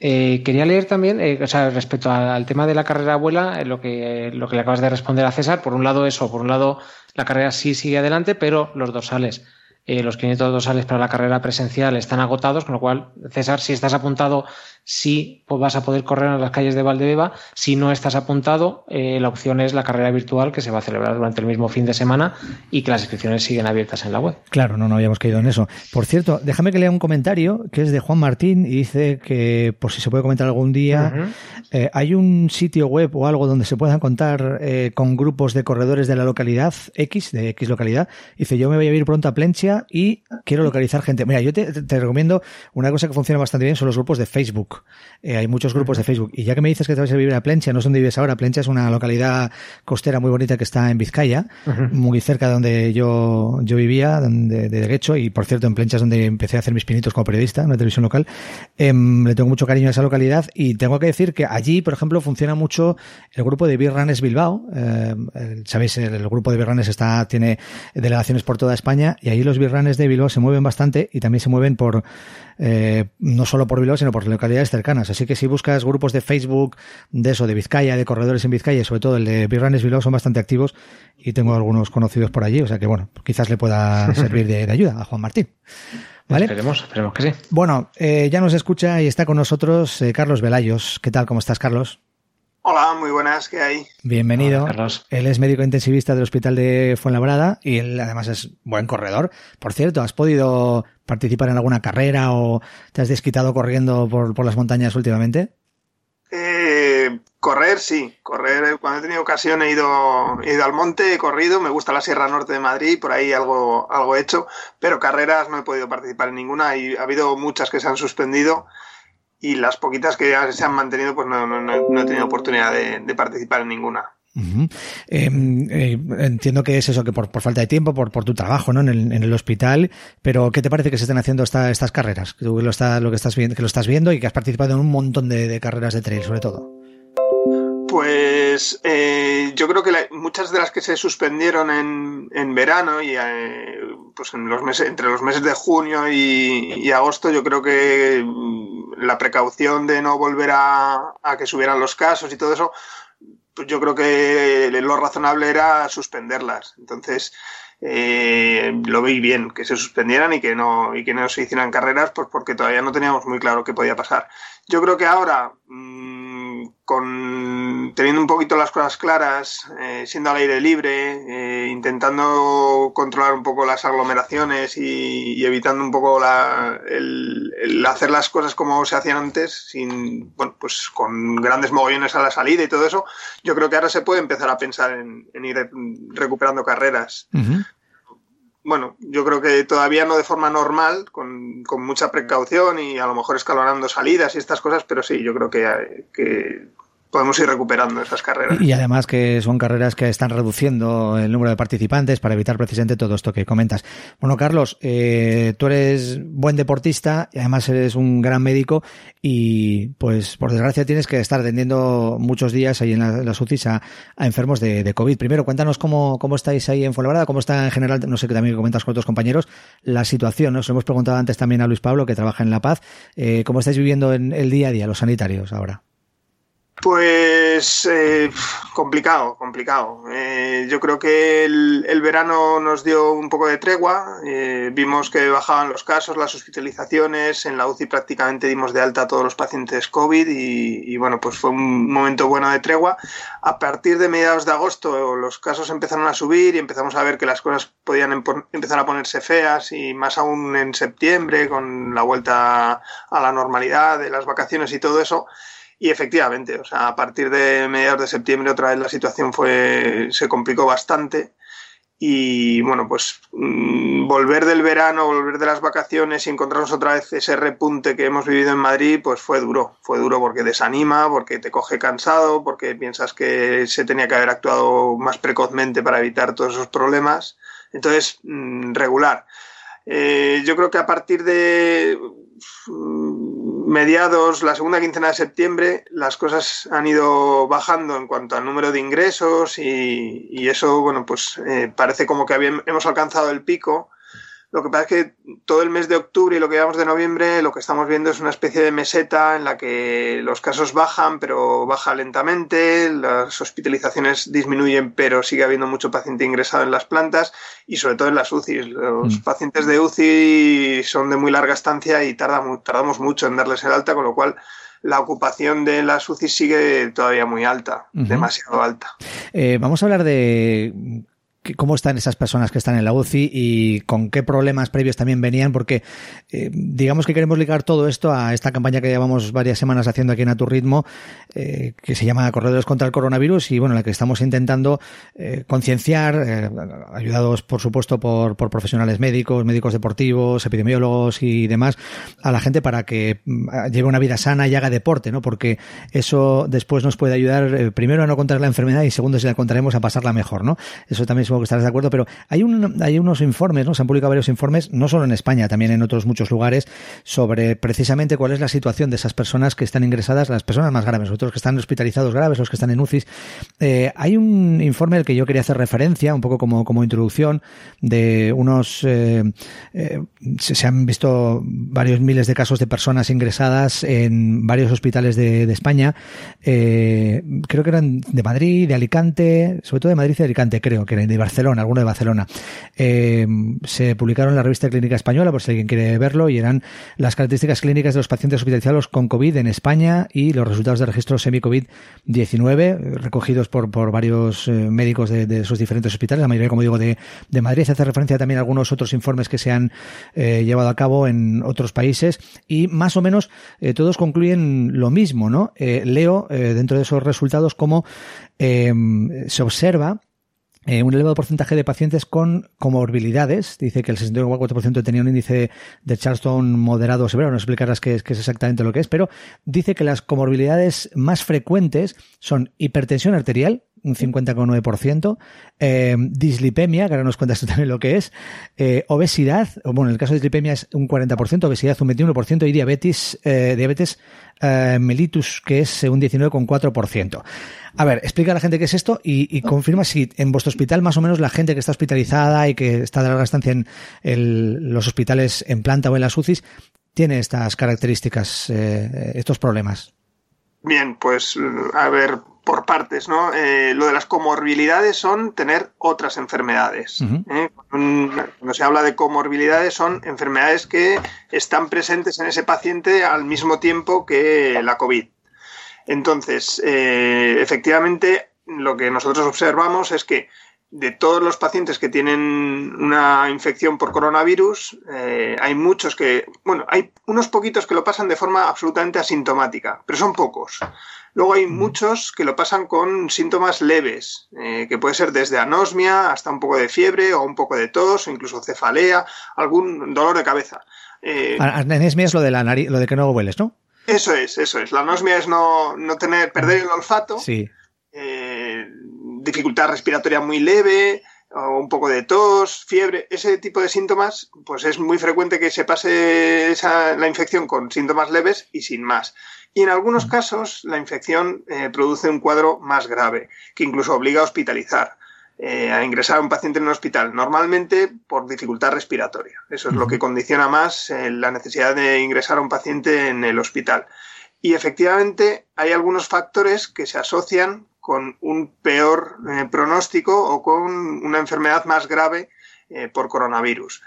eh, quería leer también, eh, o sea, respecto al, tema de la carrera abuela, eh, lo que, lo que le acabas de responder a César, por un lado eso, por un lado la carrera sí sigue adelante, pero los dorsales eh, los 500 dorsales para la carrera presencial están agotados, con lo cual, César, si estás apuntado, sí pues vas a poder correr en las calles de Valdebeba. Si no estás apuntado, eh, la opción es la carrera virtual que se va a celebrar durante el mismo fin de semana y que las inscripciones siguen abiertas en la web. Claro, no, no habíamos caído en eso. Por cierto, déjame que lea un comentario que es de Juan Martín y dice que, por si se puede comentar algún día, uh -huh. eh, hay un sitio web o algo donde se puedan contar eh, con grupos de corredores de la localidad X, de X localidad. Dice, yo me voy a ir pronto a Plencia y quiero localizar gente. Mira, yo te, te, recomiendo una cosa que funciona bastante bien son los grupos de Facebook. Eh, hay muchos grupos de Facebook. Y ya que me dices que te vas a vivir a Plencia, no sé dónde vives ahora. Plencia es una localidad costera muy bonita que está en Vizcaya, uh -huh. muy cerca de donde yo, yo vivía, de, de Guecho. Y por cierto, en Plencia es donde empecé a hacer mis pinitos como periodista en una televisión local. Eh, le tengo mucho cariño a esa localidad y tengo que decir que allí, por ejemplo, funciona mucho el grupo de Birranes Bilbao. Eh, Sabéis, el, el grupo de Birranes está, tiene delegaciones por toda España y ahí los Birranes de Bilbao se mueven bastante y también se mueven por eh, no solo por Bilbao, sino por localidades cercanas. Así que si buscas grupos de Facebook de eso, de Vizcaya, de corredores en Vizcaya, y sobre todo el de Birranes Bilbao, son bastante activos y tengo algunos conocidos por allí. O sea que, bueno, quizás le pueda <laughs> servir de, de ayuda a Juan Martín. ¿Vale? Esperemos, esperemos que sí. Bueno, eh, ya nos escucha y está con nosotros eh, Carlos Velayos. ¿Qué tal? ¿Cómo estás, Carlos? Hola, muy buenas, ¿qué hay? Bienvenido. Hola, Carlos. Él es médico intensivista del Hospital de Fuenlabrada y él además es buen corredor. Por cierto, ¿has podido participar en alguna carrera o te has desquitado corriendo por, por las montañas últimamente? Eh, correr, sí. Correr, cuando he tenido ocasión he ido, he ido al monte, he corrido, me gusta la Sierra Norte de Madrid, por ahí algo, algo he hecho, pero carreras no he podido participar en ninguna y ha habido muchas que se han suspendido y las poquitas que ya se han mantenido, pues no, no, no he tenido oportunidad de, participar en ninguna. -huh. eh, entiendo que es eso, que por, por falta de tiempo, por, por tu trabajo ¿no? en, el, en el hospital, pero ¿qué te parece que se estén haciendo esta, estas carreras? Tú lo, está, lo que, estás viendo, que lo estás viendo y que has participado en un montón de carreras de trail, sobre todo. Pues eh, yo creo que la, muchas de las que se suspendieron en, en verano y eh, pues en los meses, entre los meses de junio y, agosto, yo creo que la precaución de no volver a, a que subieran los casos y todo eso, pues yo creo que lo razonable era suspenderlas. Entonces, eh, lo vi bien, que se suspendieran y que no, y que no se hicieran carreras, pues porque todavía no teníamos muy claro qué podía pasar. Yo creo que ahora, mmm, con teniendo un poquito las cosas claras, eh, siendo al aire libre, eh, intentando controlar un poco las aglomeraciones y, evitando un poco la, el, hacer las cosas como se hacían antes, sin, bueno, pues con grandes mogollones a la salida y todo eso, yo creo que ahora se puede empezar a pensar en, ir recuperando carreras. Bueno, yo creo que todavía no de forma normal, con, con, mucha precaución y a lo mejor escalonando salidas y estas cosas, pero sí, yo creo que, que podemos ir recuperando esas carreras. Y además que son carreras que están reduciendo el número de participantes para evitar precisamente todo esto que comentas. Bueno, Carlos, eh, tú eres buen deportista y además eres un gran médico y pues por desgracia tienes que estar atendiendo muchos días ahí en, las UCIs a, enfermos de, COVID. Primero, cuéntanos cómo, cómo estáis ahí en Fuenlabrada, cómo está en general, no sé que también comentas con otros compañeros, la situación. Nos hemos preguntado antes también a Luis Pablo, que trabaja en La Paz, eh, cómo estáis viviendo en el día a día los sanitarios ahora. Pues eh, complicado, complicado. Eh, yo creo que el, verano nos dio un poco de tregua. Eh, vimos que bajaban los casos, las hospitalizaciones. En la UCI prácticamente dimos de alta a todos los pacientes COVID y, bueno, pues fue un momento bueno de tregua. A partir de mediados de agosto los casos empezaron a subir y empezamos a ver que las cosas podían empezar a ponerse feas y más aún en septiembre con la vuelta a la normalidad de las vacaciones y todo eso. Y efectivamente, o sea, a partir de mediados de septiembre otra vez la situación fue, se complicó bastante. Y bueno, pues mm, volver del verano, volver de las vacaciones y encontrarnos otra vez ese repunte que hemos vivido en Madrid, pues fue duro. Fue duro porque desanima, porque te coge cansado, porque piensas que se tenía que haber actuado más precozmente para evitar todos esos problemas. Entonces, mm, regular. Eh, yo creo que a partir de mediados, la segunda quincena de septiembre, las cosas han ido bajando en cuanto al número de ingresos y, eso, bueno, pues eh, parece como que hemos alcanzado el pico lo que pasa es que todo el mes de octubre y lo que llevamos de noviembre, lo que estamos viendo es una especie de meseta en la que los casos bajan, pero baja lentamente, las hospitalizaciones disminuyen, pero sigue habiendo mucho paciente ingresado en las plantas y sobre todo en las UCI. Los mm. pacientes de UCI son de muy larga estancia y tardamos mucho en darles el alta, con lo cual la ocupación de las UCI sigue todavía muy alta, demasiado alta. Eh, vamos a hablar de cómo están esas personas que están en la UCI y con qué problemas previos también venían, porque eh, digamos que queremos ligar todo esto a esta campaña que llevamos varias semanas haciendo aquí en A Tu Ritmo, eh, que se llama Corredores contra el Coronavirus y bueno, la que estamos intentando eh, concienciar, ayudados por supuesto por, profesionales médicos, médicos deportivos, epidemiólogos y demás, a la gente para que mm, lleve una vida sana y haga deporte, ¿no? Porque eso después nos puede ayudar primero a no contraer la enfermedad y segundo si la contaremos a pasarla mejor, ¿no? Eso también es que estarás de acuerdo, pero hay, un, hay unos informes, ¿no? Se han publicado varios informes, no solo en España, también en otros muchos lugares, sobre precisamente cuál es la situación de esas personas que están ingresadas, las personas más graves, otros que están hospitalizados graves, los que están en UCIs. Eh, hay un informe al que yo quería hacer referencia, un poco como, como introducción, de unos. Eh, eh, se, han visto varios miles de casos de personas ingresadas en varios hospitales de, de España. creo que eran de Madrid, de Alicante, sobre todo de Madrid y de Alicante, creo que eran de Barcelona, alguno de Barcelona. Eh, se publicaron en la revista Clínica Española, por si alguien quiere verlo, y eran las características clínicas de los pacientes hospitalizados con COVID en España y los resultados de registro semi-COVID-19, recogidos por, por varios eh, médicos de, de, sus diferentes hospitales, la mayoría, como digo, de, de Madrid. Hace referencia también a algunos otros informes que se han eh, llevado a cabo en otros países y más o menos todos concluyen lo mismo, ¿no? leo dentro de esos resultados cómo se observa eh, un elevado porcentaje de pacientes con comorbilidades. Dice que el 64% tenía un índice de Charleston moderado o severo. No explicarás qué es, qué es exactamente lo que es, pero dice que las comorbilidades más frecuentes son hipertensión arterial, un 50,9%, eh, dislipemia, que ahora nos cuentas tú también lo que es, eh, obesidad, bueno, en el caso de dislipemia es un 40%, obesidad un 21% y diabetes, eh, diabetes eh, mellitus, que es un 19,4%. A ver, explica a la gente qué es esto y, confirma si en vuestro hospital más o menos la gente que está hospitalizada y que está de larga estancia en los hospitales en planta o en las UCIs tiene estas características, eh, estos problemas. Bien, pues a ver, por partes, ¿no? Eh, lo de las comorbilidades son tener otras enfermedades. ¿eh? Cuando se habla de comorbilidades son enfermedades que están presentes en ese paciente al mismo tiempo que la COVID. Entonces, eh, efectivamente, lo que nosotros observamos es que de todos los pacientes que tienen una infección por coronavirus, eh, hay muchos que, bueno, hay unos poquitos que lo pasan de forma absolutamente asintomática, pero son pocos. Luego hay muchos que lo pasan con síntomas leves, eh, que puede ser desde anosmia hasta un poco de fiebre o un poco de tos o incluso cefalea, algún dolor de cabeza. Eh, anosmia es lo de la nariz, lo de que no hueles, ¿no? Eso es, eso es. La anosmia es no, no tener, perder el olfato. Sí. Eh, dificultad respiratoria muy leve, o un poco de tos, fiebre, ese tipo de síntomas, pues es muy frecuente que se pase esa, la infección con síntomas leves y sin más. Y en algunos casos la infección eh, produce un cuadro más grave, que incluso obliga a hospitalizar, eh, a ingresar a un paciente en un hospital, normalmente por dificultad respiratoria. Eso es lo que condiciona más eh, la necesidad de ingresar a un paciente en el hospital. Y efectivamente hay algunos factores que se asocian con un peor eh, pronóstico o con una enfermedad más grave eh, por coronavirus.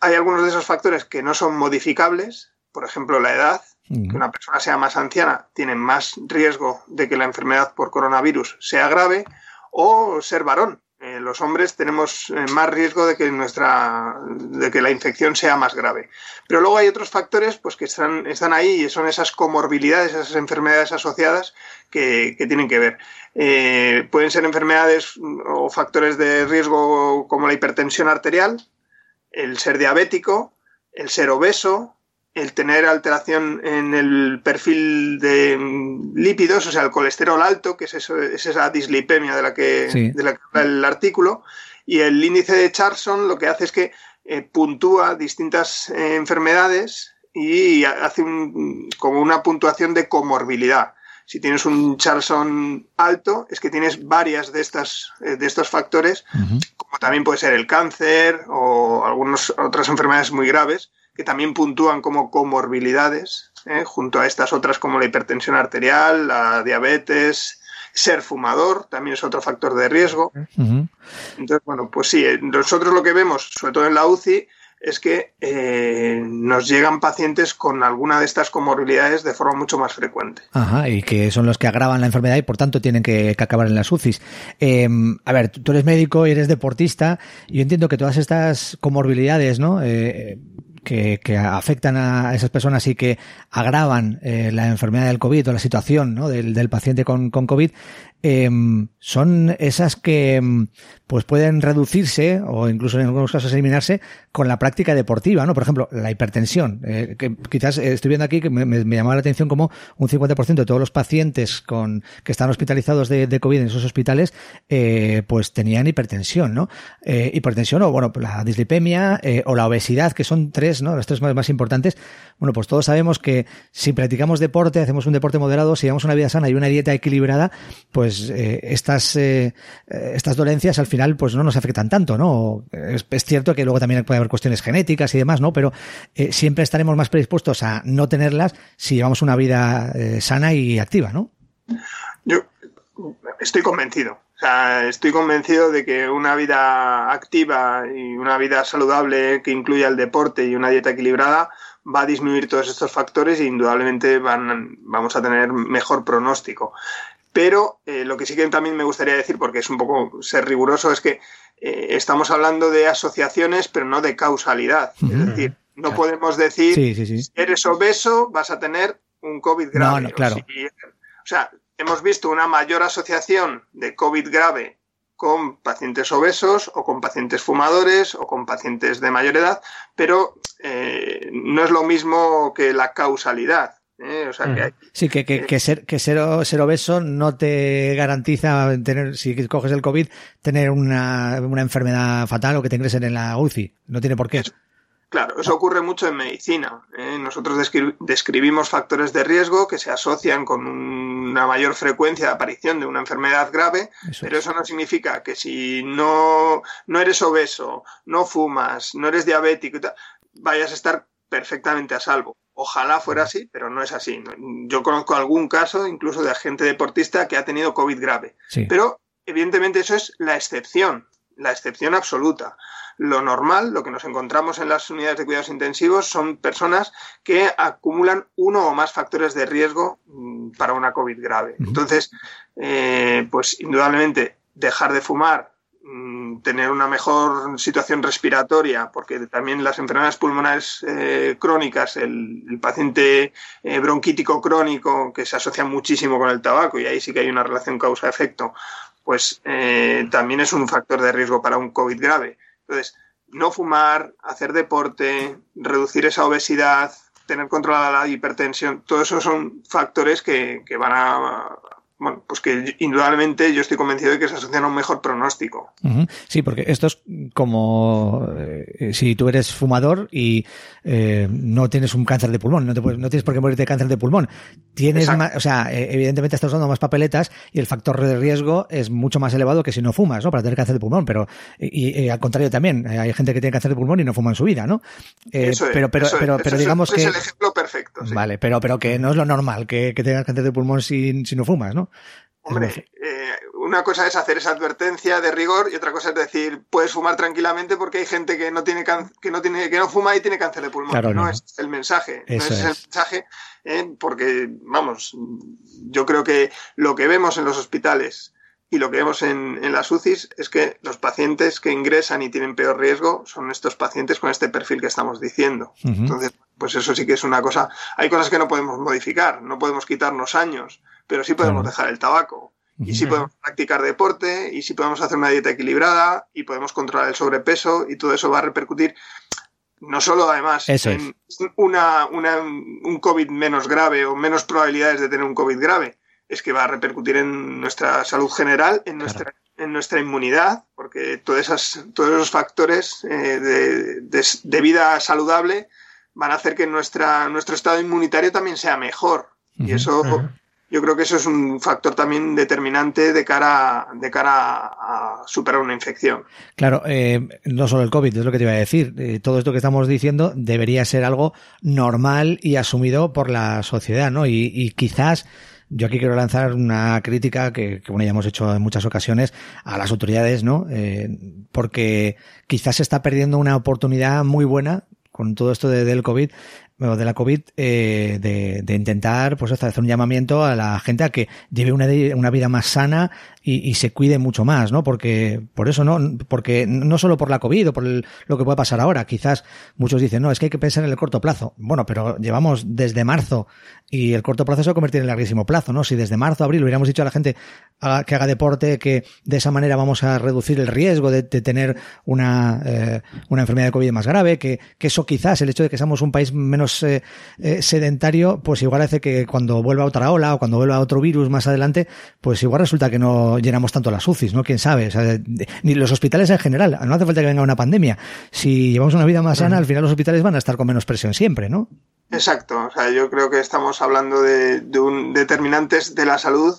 Hay algunos de esos factores que no son modificables, por ejemplo la edad, que una persona sea más anciana tiene más riesgo de que la enfermedad por coronavirus sea grave, o ser varón. Eh, los hombres tenemos más riesgo de que nuestra de que la infección sea más grave. Pero luego hay otros factores pues que están, están ahí y son esas comorbilidades, esas enfermedades asociadas que, tienen que ver. Eh, pueden ser enfermedades o factores de riesgo como la hipertensión arterial, el ser diabético, el ser obeso, el tener alteración en el perfil de lípidos, o sea, el colesterol alto, que es, esa dislipemia de la, que, de la que habla el artículo, y el índice de Charson lo que hace es que eh, puntúa distintas eh, enfermedades y hace como una puntuación de comorbilidad. Si tienes un Charlson alto, es que tienes varias de, estas, eh, de estos factores, como también puede ser el cáncer o algunas otras enfermedades muy graves, que también puntúan como comorbilidades, ¿eh? junto a estas otras como la hipertensión arterial, la diabetes, ser fumador también es otro factor de riesgo. Entonces, bueno, pues sí, eh, nosotros lo que vemos, sobre todo en la UCI, es que eh, nos llegan pacientes con alguna de estas comorbilidades de forma mucho más frecuente. Ajá, y que son los que agravan la enfermedad y por tanto tienen que, acabar en las UCIs. Em, a ver, tú eres médico y eres deportista, y yo entiendo que todas estas comorbilidades, ¿no? Eh, que, afectan a esas personas y que agravan eh, la enfermedad del COVID o la situación ¿no? del, del paciente con, con COVID, Em, son esas que em, pues pueden reducirse o incluso en algunos casos eliminarse con la práctica deportiva, ¿no? Por ejemplo, la hipertensión, eh, que quizás eh, estoy viendo aquí que me, llamaba la atención como un 50% de todos los pacientes con que están hospitalizados de, COVID en esos hospitales, eh, pues tenían hipertensión, ¿no? hipertensión o bueno, la dislipemia o la obesidad, que son tres, ¿no? Las tres más, más importantes. Bueno, pues todos sabemos que si practicamos deporte, hacemos un deporte moderado, si llevamos una vida sana y una dieta equilibrada, pues pues, eh, estas, eh, estas dolencias al final pues no nos afectan tanto, ¿no? Es, cierto que luego también puede haber cuestiones genéticas y demás, ¿no? Pero eh, siempre estaremos más predispuestos a no tenerlas si llevamos una vida sana y activa, ¿no? Yo estoy convencido. O sea, estoy convencido de que una vida activa y una vida saludable que incluya el deporte y una dieta equilibrada va a disminuir todos estos factores e indudablemente van, vamos a tener mejor pronóstico. Pero eh, lo que sí que también me gustaría decir, porque es un poco ser riguroso, es que eh, estamos hablando de asociaciones, pero no de causalidad. Es decir, no podemos decir, si eres obeso, vas a tener un COVID grave. No, claro. O, sea, hemos visto una mayor asociación de COVID grave con pacientes obesos o con pacientes fumadores o con pacientes de mayor edad, pero eh, no es lo mismo que la causalidad. ¿Eh? Sí, que, que, ser, que ser, obeso no te garantiza tener, si coges el COVID, tener una, enfermedad fatal o que te ingresen en la UCI. No tiene por qué. Claro, eso ocurre mucho en medicina. ¿eh? Nosotros describimos factores de riesgo que se asocian con una mayor frecuencia de aparición de una enfermedad grave, pero eso no significa que si no, no eres obeso, no fumas, no eres diabético, vayas a estar perfectamente a salvo. Ojalá fuera así, pero no es así. Yo conozco algún caso, incluso de agente deportista, que ha tenido COVID grave. Pero, evidentemente, eso es la excepción, la excepción absoluta. Lo normal, lo que nos encontramos en las unidades de cuidados intensivos, son personas que acumulan uno o más factores de riesgo mm, para una COVID grave. Entonces, eh, pues indudablemente, dejar de fumar, tener una mejor situación respiratoria, porque también las enfermedades pulmonares eh, crónicas, el, paciente eh, bronquítico crónico, que se asocia muchísimo con el tabaco, y ahí sí que hay una relación causa-efecto, pues eh, también es un factor de riesgo para un COVID grave. Entonces, no fumar, hacer deporte, reducir esa obesidad, tener controlada la hipertensión, todo eso son factores que, que van a bueno, pues que indudablemente yo estoy convencido de que se asocian a un mejor pronóstico. Sí, porque esto es como eh, si tú eres fumador y eh, no tienes un cáncer de pulmón, no, te no tienes por qué morirte de cáncer de pulmón. Tienes más, o sea, eh, evidentemente estás usando más papeletas y el factor de riesgo es mucho más elevado que si no fumas, ¿no? Para tener cáncer de pulmón, pero y, al contrario también, hay gente que tiene cáncer de pulmón y no fuma en su vida, ¿no? Eso pero, pero, pero, pero, digamos que es el ejemplo perfecto. Vale, pero, pero que no es lo normal que, que tengas cáncer de pulmón si, si no fumas, ¿no? Hombre, eh, una cosa es hacer esa advertencia de rigor y otra cosa es decir, puedes fumar tranquilamente porque hay gente que no tiene que no tiene que no fuma y tiene cáncer de pulmón. no, es el mensaje, no es, el mensaje, eh, porque vamos, yo creo que lo que vemos en los hospitales y lo que vemos en, en, las UCIs es que los pacientes que ingresan y tienen peor riesgo son estos pacientes con este perfil que estamos diciendo. Entonces, pues eso sí que es una cosa. Hay cosas que no podemos modificar, no podemos quitarnos años pero sí podemos dejar el tabaco. Y sí podemos practicar deporte, y sí podemos hacer una dieta equilibrada, y podemos controlar el sobrepeso, y todo eso va a repercutir no solo además en una, una, un COVID menos grave o menos probabilidades de tener un COVID grave, es que va a repercutir en nuestra salud general, en nuestra, en nuestra inmunidad, porque todas esas, todos esos factores eh, de, de, vida saludable van a hacer que nuestra, nuestro estado inmunitario también sea mejor. Y eso yo creo que eso es un factor también determinante de cara, de cara a superar una infección. Claro, eh, no solo el COVID, es lo que te iba a decir. Eh, todo esto que estamos diciendo debería ser algo normal y asumido por la sociedad, ¿no? Y, y quizás yo aquí quiero lanzar una crítica que, que, bueno, ya hemos hecho en muchas ocasiones a las autoridades, ¿no? Eh, porque quizás se está perdiendo una oportunidad muy buena con todo esto de, del COVID de la COVID, eh, de, de, intentar, pues, hacer un llamamiento a la gente a que lleve una, una vida más sana y, y, se cuide mucho más, ¿no? Porque, por eso, ¿no? Porque no solo por la COVID o por el, lo que puede pasar ahora, quizás muchos dicen, no, es que hay que pensar en el corto plazo. Bueno, pero llevamos desde marzo y el corto plazo se va en larguísimo plazo, ¿no? Si desde marzo, abril hubiéramos dicho a la gente que haga deporte, que de esa manera vamos a reducir el riesgo de, de tener una, eh, una enfermedad de COVID más grave, que, que eso quizás, el hecho de que seamos un país menos eh, eh, sedentario, pues igual hace que cuando vuelva otra ola o cuando vuelva otro virus más adelante, pues igual resulta que no llenamos tanto las UCIs, ¿no? Quién sabe. Ni los hospitales en general. No hace falta que venga una pandemia. Si llevamos una vida más sana, al final los hospitales van a estar con menos presión siempre, ¿no? Exacto. O sea, yo creo que estamos hablando de, de un, determinantes de la salud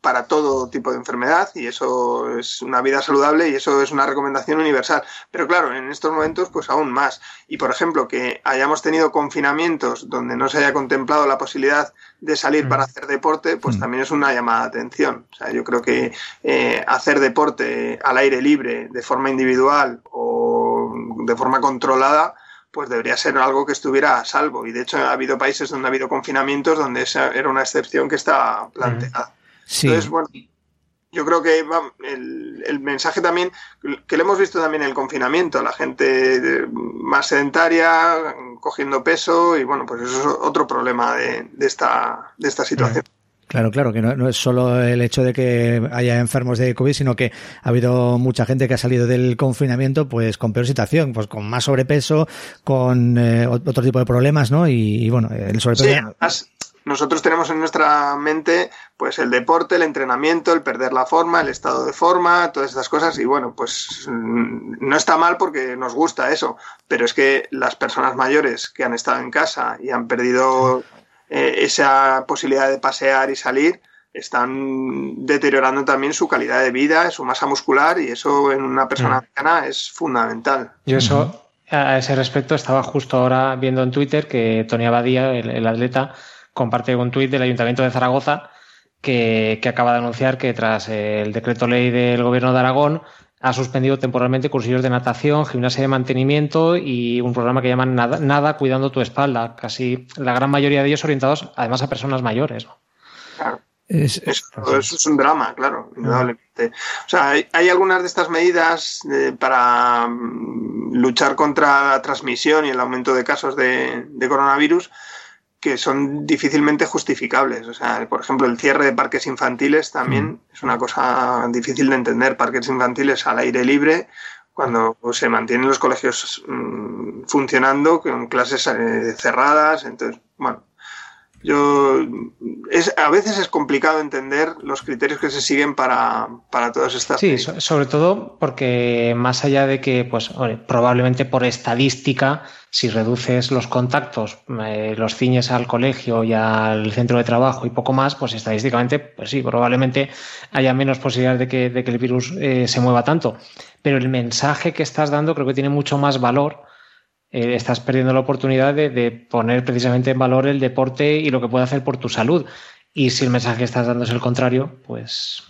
para todo tipo de enfermedad y eso es una vida saludable y eso es una recomendación universal. Pero claro, en estos momentos pues aún más. Y por ejemplo, que hayamos tenido confinamientos donde no se haya contemplado la posibilidad de salir para mm. hacer deporte, pues mm. también es una llamada de atención. O sea, yo creo que eh, hacer deporte al aire libre, de forma individual o de forma controlada, pues debería ser algo que estuviera a salvo. Y de hecho ha habido países donde ha habido confinamientos donde esa era una excepción que está planteada. Entonces, bueno, yo creo que el, el, mensaje también, que lo hemos visto también en el confinamiento, la gente más sedentaria, cogiendo peso, y bueno, pues eso es otro problema de, de esta, de esta situación. Claro, claro, que no, no, es solo el hecho de que haya enfermos de COVID, sino que ha habido mucha gente que ha salido del confinamiento pues con peor situación, pues con más sobrepeso, con eh, otro tipo de problemas, ¿no? Y, y bueno, el sobrepeso... Sí, nosotros tenemos en nuestra mente pues el deporte, el entrenamiento, el perder la forma, el estado de forma, todas estas cosas. Y bueno, pues mm, no está mal porque nos gusta eso, pero es que las personas mayores que han estado en casa y han perdido eh, esa posibilidad de pasear y salir, están deteriorando también su calidad de vida, su masa muscular. Y eso en una persona anciana es fundamental. Yo eso, a ese respecto, estaba justo ahora viendo en Twitter que Tony Abadía, el, el atleta, comparte un tuit del Ayuntamiento de Zaragoza que, que, acaba de anunciar que tras el decreto ley del Gobierno de Aragón ha suspendido temporalmente cursillos de natación, gimnasia de mantenimiento y un programa que llaman Nada, Nada Cuidando tu Espalda. Casi la gran mayoría de ellos orientados además a personas mayores. ¿no? Claro. Es, eso, eso, es un drama, claro, indudablemente. O sea, hay, hay algunas de estas medidas eh, para um, luchar contra la transmisión y el aumento de casos de, de coronavirus que son difícilmente justificables. O sea, por ejemplo, el cierre de parques infantiles también mm. es una cosa difícil de entender. Parques infantiles al aire libre, cuando se mantienen los colegios mm, funcionando con clases eh, cerradas. Entonces, bueno, yo es, a veces es complicado entender los criterios que se siguen para, para todas estas. Sí, sobre todo porque más allá de que, pues, probablemente por estadística, si reduces los contactos, eh, los ciñes al colegio y al centro de trabajo y poco más, pues estadísticamente, pues sí, probablemente haya menos posibilidades de que, de que el virus eh, se mueva tanto. Pero el mensaje que estás dando creo que tiene mucho más valor eh, estás perdiendo la oportunidad de, poner precisamente en valor el deporte y lo que puede hacer por tu salud. Y si el mensaje que estás dando es el contrario, pues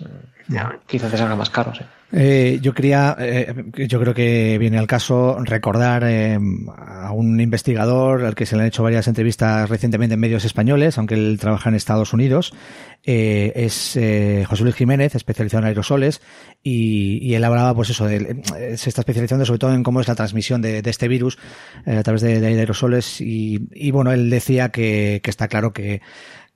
quizás te salga más caro. Eh, yo quería, eh, yo creo que viene al caso recordar a un investigador al que se le han hecho varias entrevistas recientemente en medios españoles, aunque él trabaja en Estados Unidos. es José Luis Jiménez, especializado en aerosoles, y, él hablaba, pues eso, de, se está especializando sobre todo en cómo es la transmisión de, este virus a través de, aerosoles. Y, y, bueno, él decía que, que está claro que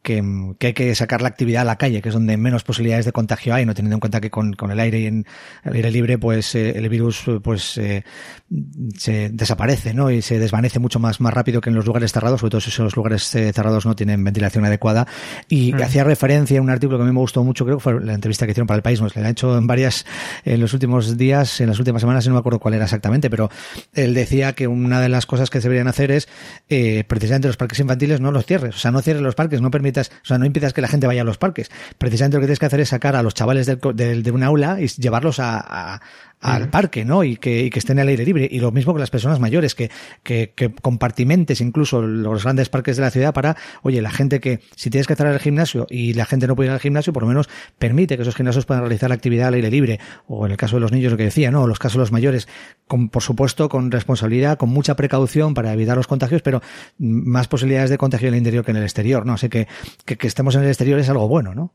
que, hay que sacar la actividad a la calle, que es donde menos posibilidades de contagio hay, no teniendo en cuenta que con, con el aire y en el aire libre, pues eh, el virus pues eh, se desaparece, ¿no? Y se desvanece mucho más, más rápido que en los lugares cerrados, sobre todo si esos lugares eh, cerrados no tienen ventilación adecuada. Y mm. hacía referencia a un artículo que a mí me gustó mucho, creo que fue la entrevista que hicieron para el país, nos la han hecho en varias, en los últimos días, en las últimas semanas, no me acuerdo cuál era exactamente, pero él decía que una de las cosas que se deberían hacer es precisamente los parques infantiles no los cierres, o sea, no cierres los parques, no o sea, no impidas que la gente vaya a los parques. Precisamente lo que tienes que hacer es sacar a los chavales del, de un aula y llevarlos a, al parque, ¿no? Y que, y que, estén al aire libre. Y lo mismo con las personas mayores, que, que, que, compartimentes incluso los grandes parques de la ciudad para, oye, la gente que, si tienes que cerrar el gimnasio y la gente no puede ir al gimnasio, por lo menos permite que esos gimnasios puedan realizar la actividad al aire libre. O en el caso de los niños, lo que decía, ¿no? O los casos de los mayores, con, por supuesto, con responsabilidad, con mucha precaución para evitar los contagios, pero más posibilidades de contagio en el interior que en el exterior, ¿no? Así que, que, que estemos en el exterior es algo bueno, ¿no?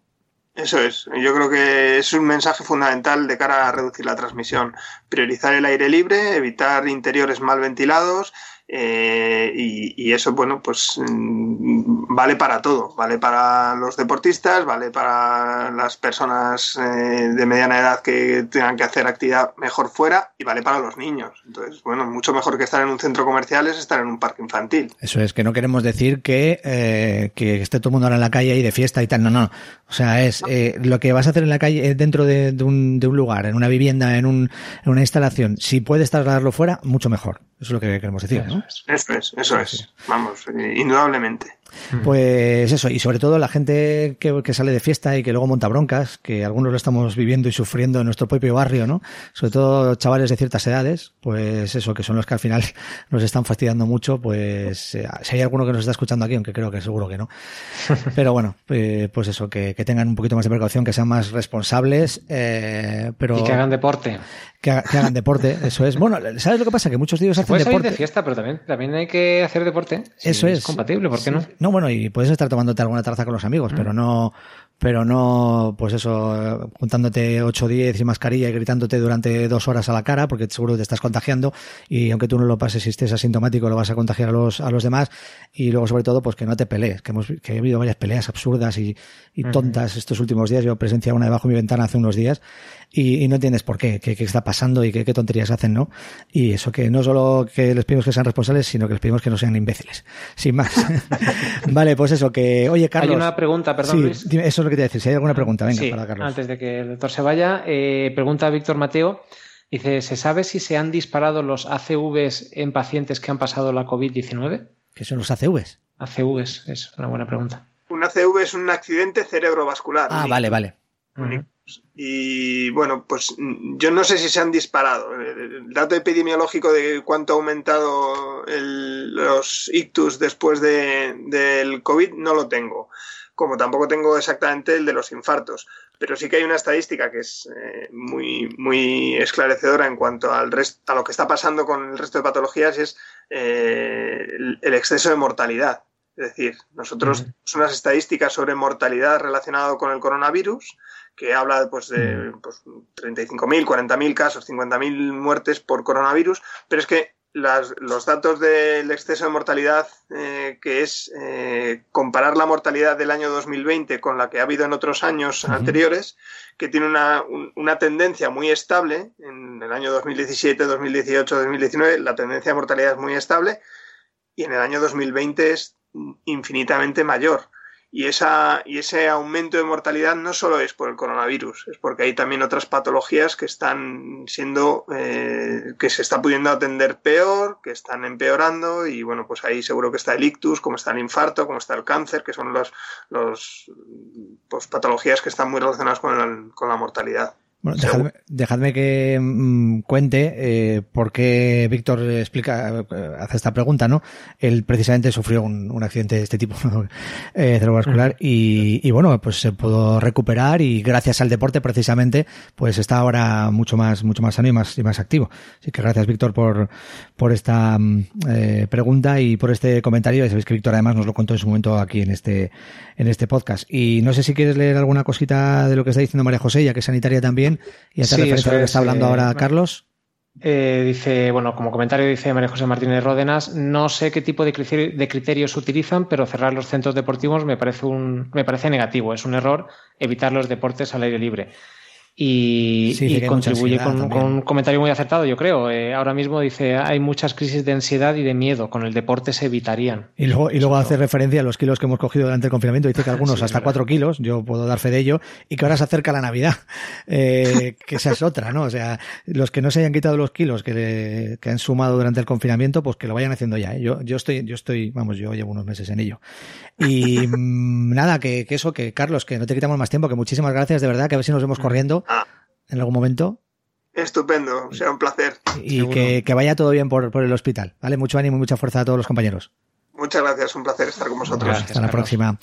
Eso es. Yo creo que es un mensaje fundamental de cara a reducir la transmisión. Priorizar el aire libre, evitar interiores mal ventilados eh, y, eso, bueno, pues mm, vale para todo. Vale para los deportistas, vale para las personas eh, de mediana edad que tengan que hacer actividad mejor fuera y vale para los niños. Entonces, bueno, mucho mejor que estar en un centro comercial es estar en un parque infantil. Eso es, que no queremos decir que, eh, que esté todo el mundo ahora en la calle y de fiesta y tal. No, no. O sea, es lo que vas a hacer en la calle, dentro de, un, de un, lugar, en una vivienda, en, un, en una instalación. Si puedes trasladarlo fuera, mucho mejor. Eso es lo que queremos decir, ¿no? Eso es, eso es. Vamos, eh, indudablemente. Pues eso, y sobre todo la gente que, sale de fiesta y que luego monta broncas, que algunos lo estamos viviendo y sufriendo en nuestro propio barrio, ¿no? Sobre todo chavales de ciertas edades, pues eso, que son los que al final <laughs> nos están fastidiando mucho, pues eh, si hay alguno que nos está escuchando aquí, aunque creo que seguro que no. <laughs> Pero bueno, eh, pues eso, que, tengan un poquito más de precaución, que sean más responsables, eh, pero... Y que hagan deporte. Que, hagan deporte, <laughs> eso es. Bueno, ¿sabes lo que pasa? Que muchos de ellos hacen deporte. de fiesta, pero también, también hay que hacer deporte. eso es. Es compatible, ¿por qué no? No, bueno, y puedes estar tomándote alguna traza con los amigos, pero no, pero no, pues eso, juntándote 8 o 10 y mascarilla y gritándote durante dos horas a la cara, porque seguro que te estás contagiando y aunque tú no lo pases y estés asintomático, lo vas a contagiar a los, a los demás. Y luego, sobre todo, pues que no te pelees, que hemos, que he habido varias peleas absurdas y, y tontas estos últimos días. Yo presencié una debajo de mi ventana hace unos días y, y no entiendes por qué, qué, qué está pasando y qué, qué, tonterías hacen, ¿no? Y eso que no solo que les pedimos que sean responsables, sino que les pedimos que no sean imbéciles. Sin más. <laughs> <laughs> vale, pues eso, que, oye, Carlos. Hay una pregunta, perdón, sí, Eso es lo que te decir. Si hay alguna pregunta, venga, para Carlos. Antes de que el doctor se vaya, eh, pregunta Víctor Mateo. Dice, ¿se sabe si se han disparado los ACVs en pacientes que han pasado la COVID-19? ¿Qué son los ACVs? ACVs, es una buena pregunta. Un ACV es un accidente cerebrovascular. Ah, vale, vale. Y bueno, pues yo no sé si se han disparado. El dato epidemiológico de cuánto ha aumentado los ictus después del COVID no lo tengo, como tampoco tengo exactamente el de los infartos. Pero sí que hay una estadística que es eh, muy, muy esclarecedora en cuanto al a lo que está pasando con el resto de patologías es eh, el, exceso de mortalidad. Es decir, nosotros tenemos unas estadísticas sobre mortalidad relacionado con el coronavirus que habla pues, de pues, 35.000, 40.000 casos, 50.000 muertes por coronavirus, pero es que los datos del exceso de mortalidad, eh, que es eh, comparar la mortalidad del año 2020 con la que ha habido en otros años anteriores, que tiene una, una, tendencia muy estable. En el año 2017, 2018, 2019, la tendencia de mortalidad es muy estable y en el año 2020 es infinitamente mayor. Y, esa, y ese aumento de mortalidad no solo es por el coronavirus, es porque hay también otras patologías que están siendo, eh, que se está pudiendo atender peor, que están empeorando y bueno, pues ahí seguro que está el ictus, como está el infarto, como está el cáncer, que son los, los pues, patologías que están muy relacionadas con, con la mortalidad. Bueno, dejadme, que mm, cuente eh, por qué Víctor explica, eh, hace esta pregunta, ¿no? Él precisamente sufrió un, accidente de este tipo <laughs> eh, cerebrovascular y, y, bueno, pues se pudo recuperar y gracias al deporte precisamente, pues está ahora mucho más, mucho más sano y más, y más activo. Así que gracias Víctor por, por esta mm, eh, pregunta y por este comentario. Ya sabéis que Víctor además nos lo contó en su momento aquí en este, en este podcast. Y no sé si quieres leer alguna cosita de lo que está diciendo María José, ya que es sanitaria también, y hacer referencia a lo que está hablando ahora Carlos. Eh, dice, bueno, como comentario dice María José Martínez Ródenas, no sé qué tipo de, de, criterios utilizan, pero cerrar los centros deportivos me parece un, me parece negativo, es un error evitar los deportes al aire libre y, contribuye con, un comentario muy acertado, yo creo. Eh, ahora mismo dice, hay muchas crisis de ansiedad y de miedo, con el deporte se evitarían. Y luego, y luego hace referencia a los kilos que hemos cogido durante el confinamiento, dice que <laughs> algunos hasta cuatro kilos, yo puedo dar fe de ello, y que ahora se acerca la Navidad, <laughs> eh, que esa es otra, ¿no? O sea, los que no se hayan quitado los kilos que, que han sumado durante el confinamiento, pues que lo vayan haciendo ya. ¿eh? Yo, yo estoy, yo estoy, vamos, yo llevo unos meses en ello. Y <laughs> mm, nada, que, que eso, que Carlos, que no te quitamos más tiempo, que muchísimas gracias, de verdad, que a ver si nos vemos corriendo ah. en algún momento. Estupendo, será un placer. Y que, que, vaya todo bien por, por, el hospital, ¿vale? Mucho ánimo y mucha fuerza a todos los compañeros. Muchas gracias, un placer estar con vosotros. Hasta la próxima.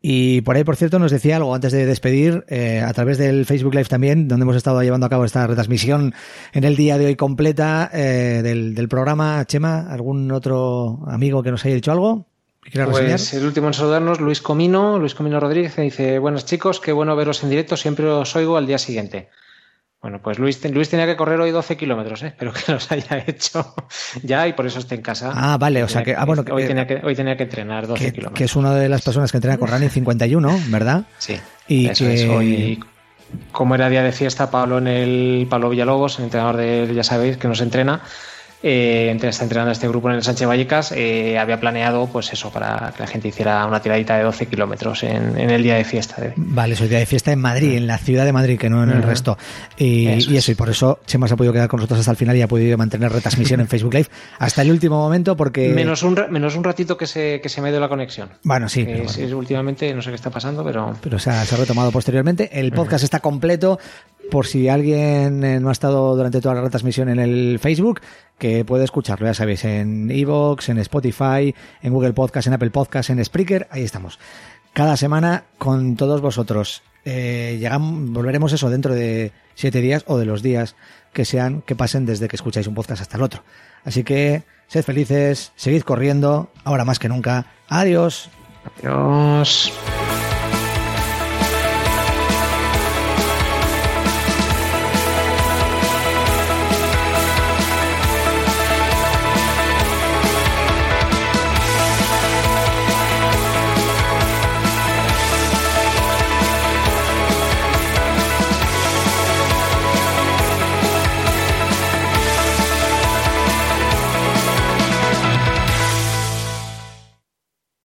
Y por ahí, por cierto, nos decía algo antes de despedir, eh, a través del Facebook Live también, donde hemos estado llevando a cabo esta retransmisión en el día de hoy completa eh, del, del, programa. Chema, ¿algún otro amigo que nos haya dicho algo? Pues el último en saludarnos, Luis Comino, Luis Comino Rodríguez, dice, buenos chicos, qué bueno veros en directo, siempre os oigo al día siguiente. Bueno, pues Luis, Luis tenía que correr hoy 12 kilómetros, ¿eh? espero que <laughs> los haya hecho ya y por eso está en casa. Ah, vale, o sea que, ah, bueno, hoy, tenía que, hoy tenía que entrenar 12 kilómetros. Que es una de las personas que entrena con running <laughs> 51, ¿verdad? Sí. Y que... hoy, como era día de fiesta, Pablo en el Pablo Villalobos, el entrenador de, ya sabéis, que nos entrena, eh, está entrenando este grupo en el Sánchez Vallecas, eh, había planeado pues eso, para que la gente hiciera una tiradita de 12 kilómetros en, el día de fiesta. Vale, eso, el día de fiesta en Madrid, en la ciudad de Madrid, que no en el resto. Y eso, y por eso Chema se ha podido quedar con nosotros hasta el final y ha podido mantener retransmisión en <laughs> Facebook Live hasta el último momento porque... Menos un, menos un ratito que se, que se me dio la conexión. Bueno, sí. últimamente no sé qué está pasando, pero... Pero se ha, retomado posteriormente. El podcast está completo por si alguien eh, no ha estado durante toda la retransmisión en el Facebook, que puede escucharlo, ya sabéis, en Evox, en Spotify, en Google Podcast, en Apple Podcast, en Spreaker, ahí estamos. Cada semana con todos vosotros. Eh, llegamos, volveremos eso dentro de siete días o de los días que sean, que pasen desde que escucháis un podcast hasta el otro. Así que, sed felices, seguid corriendo, ahora más que nunca. Adiós. Adiós.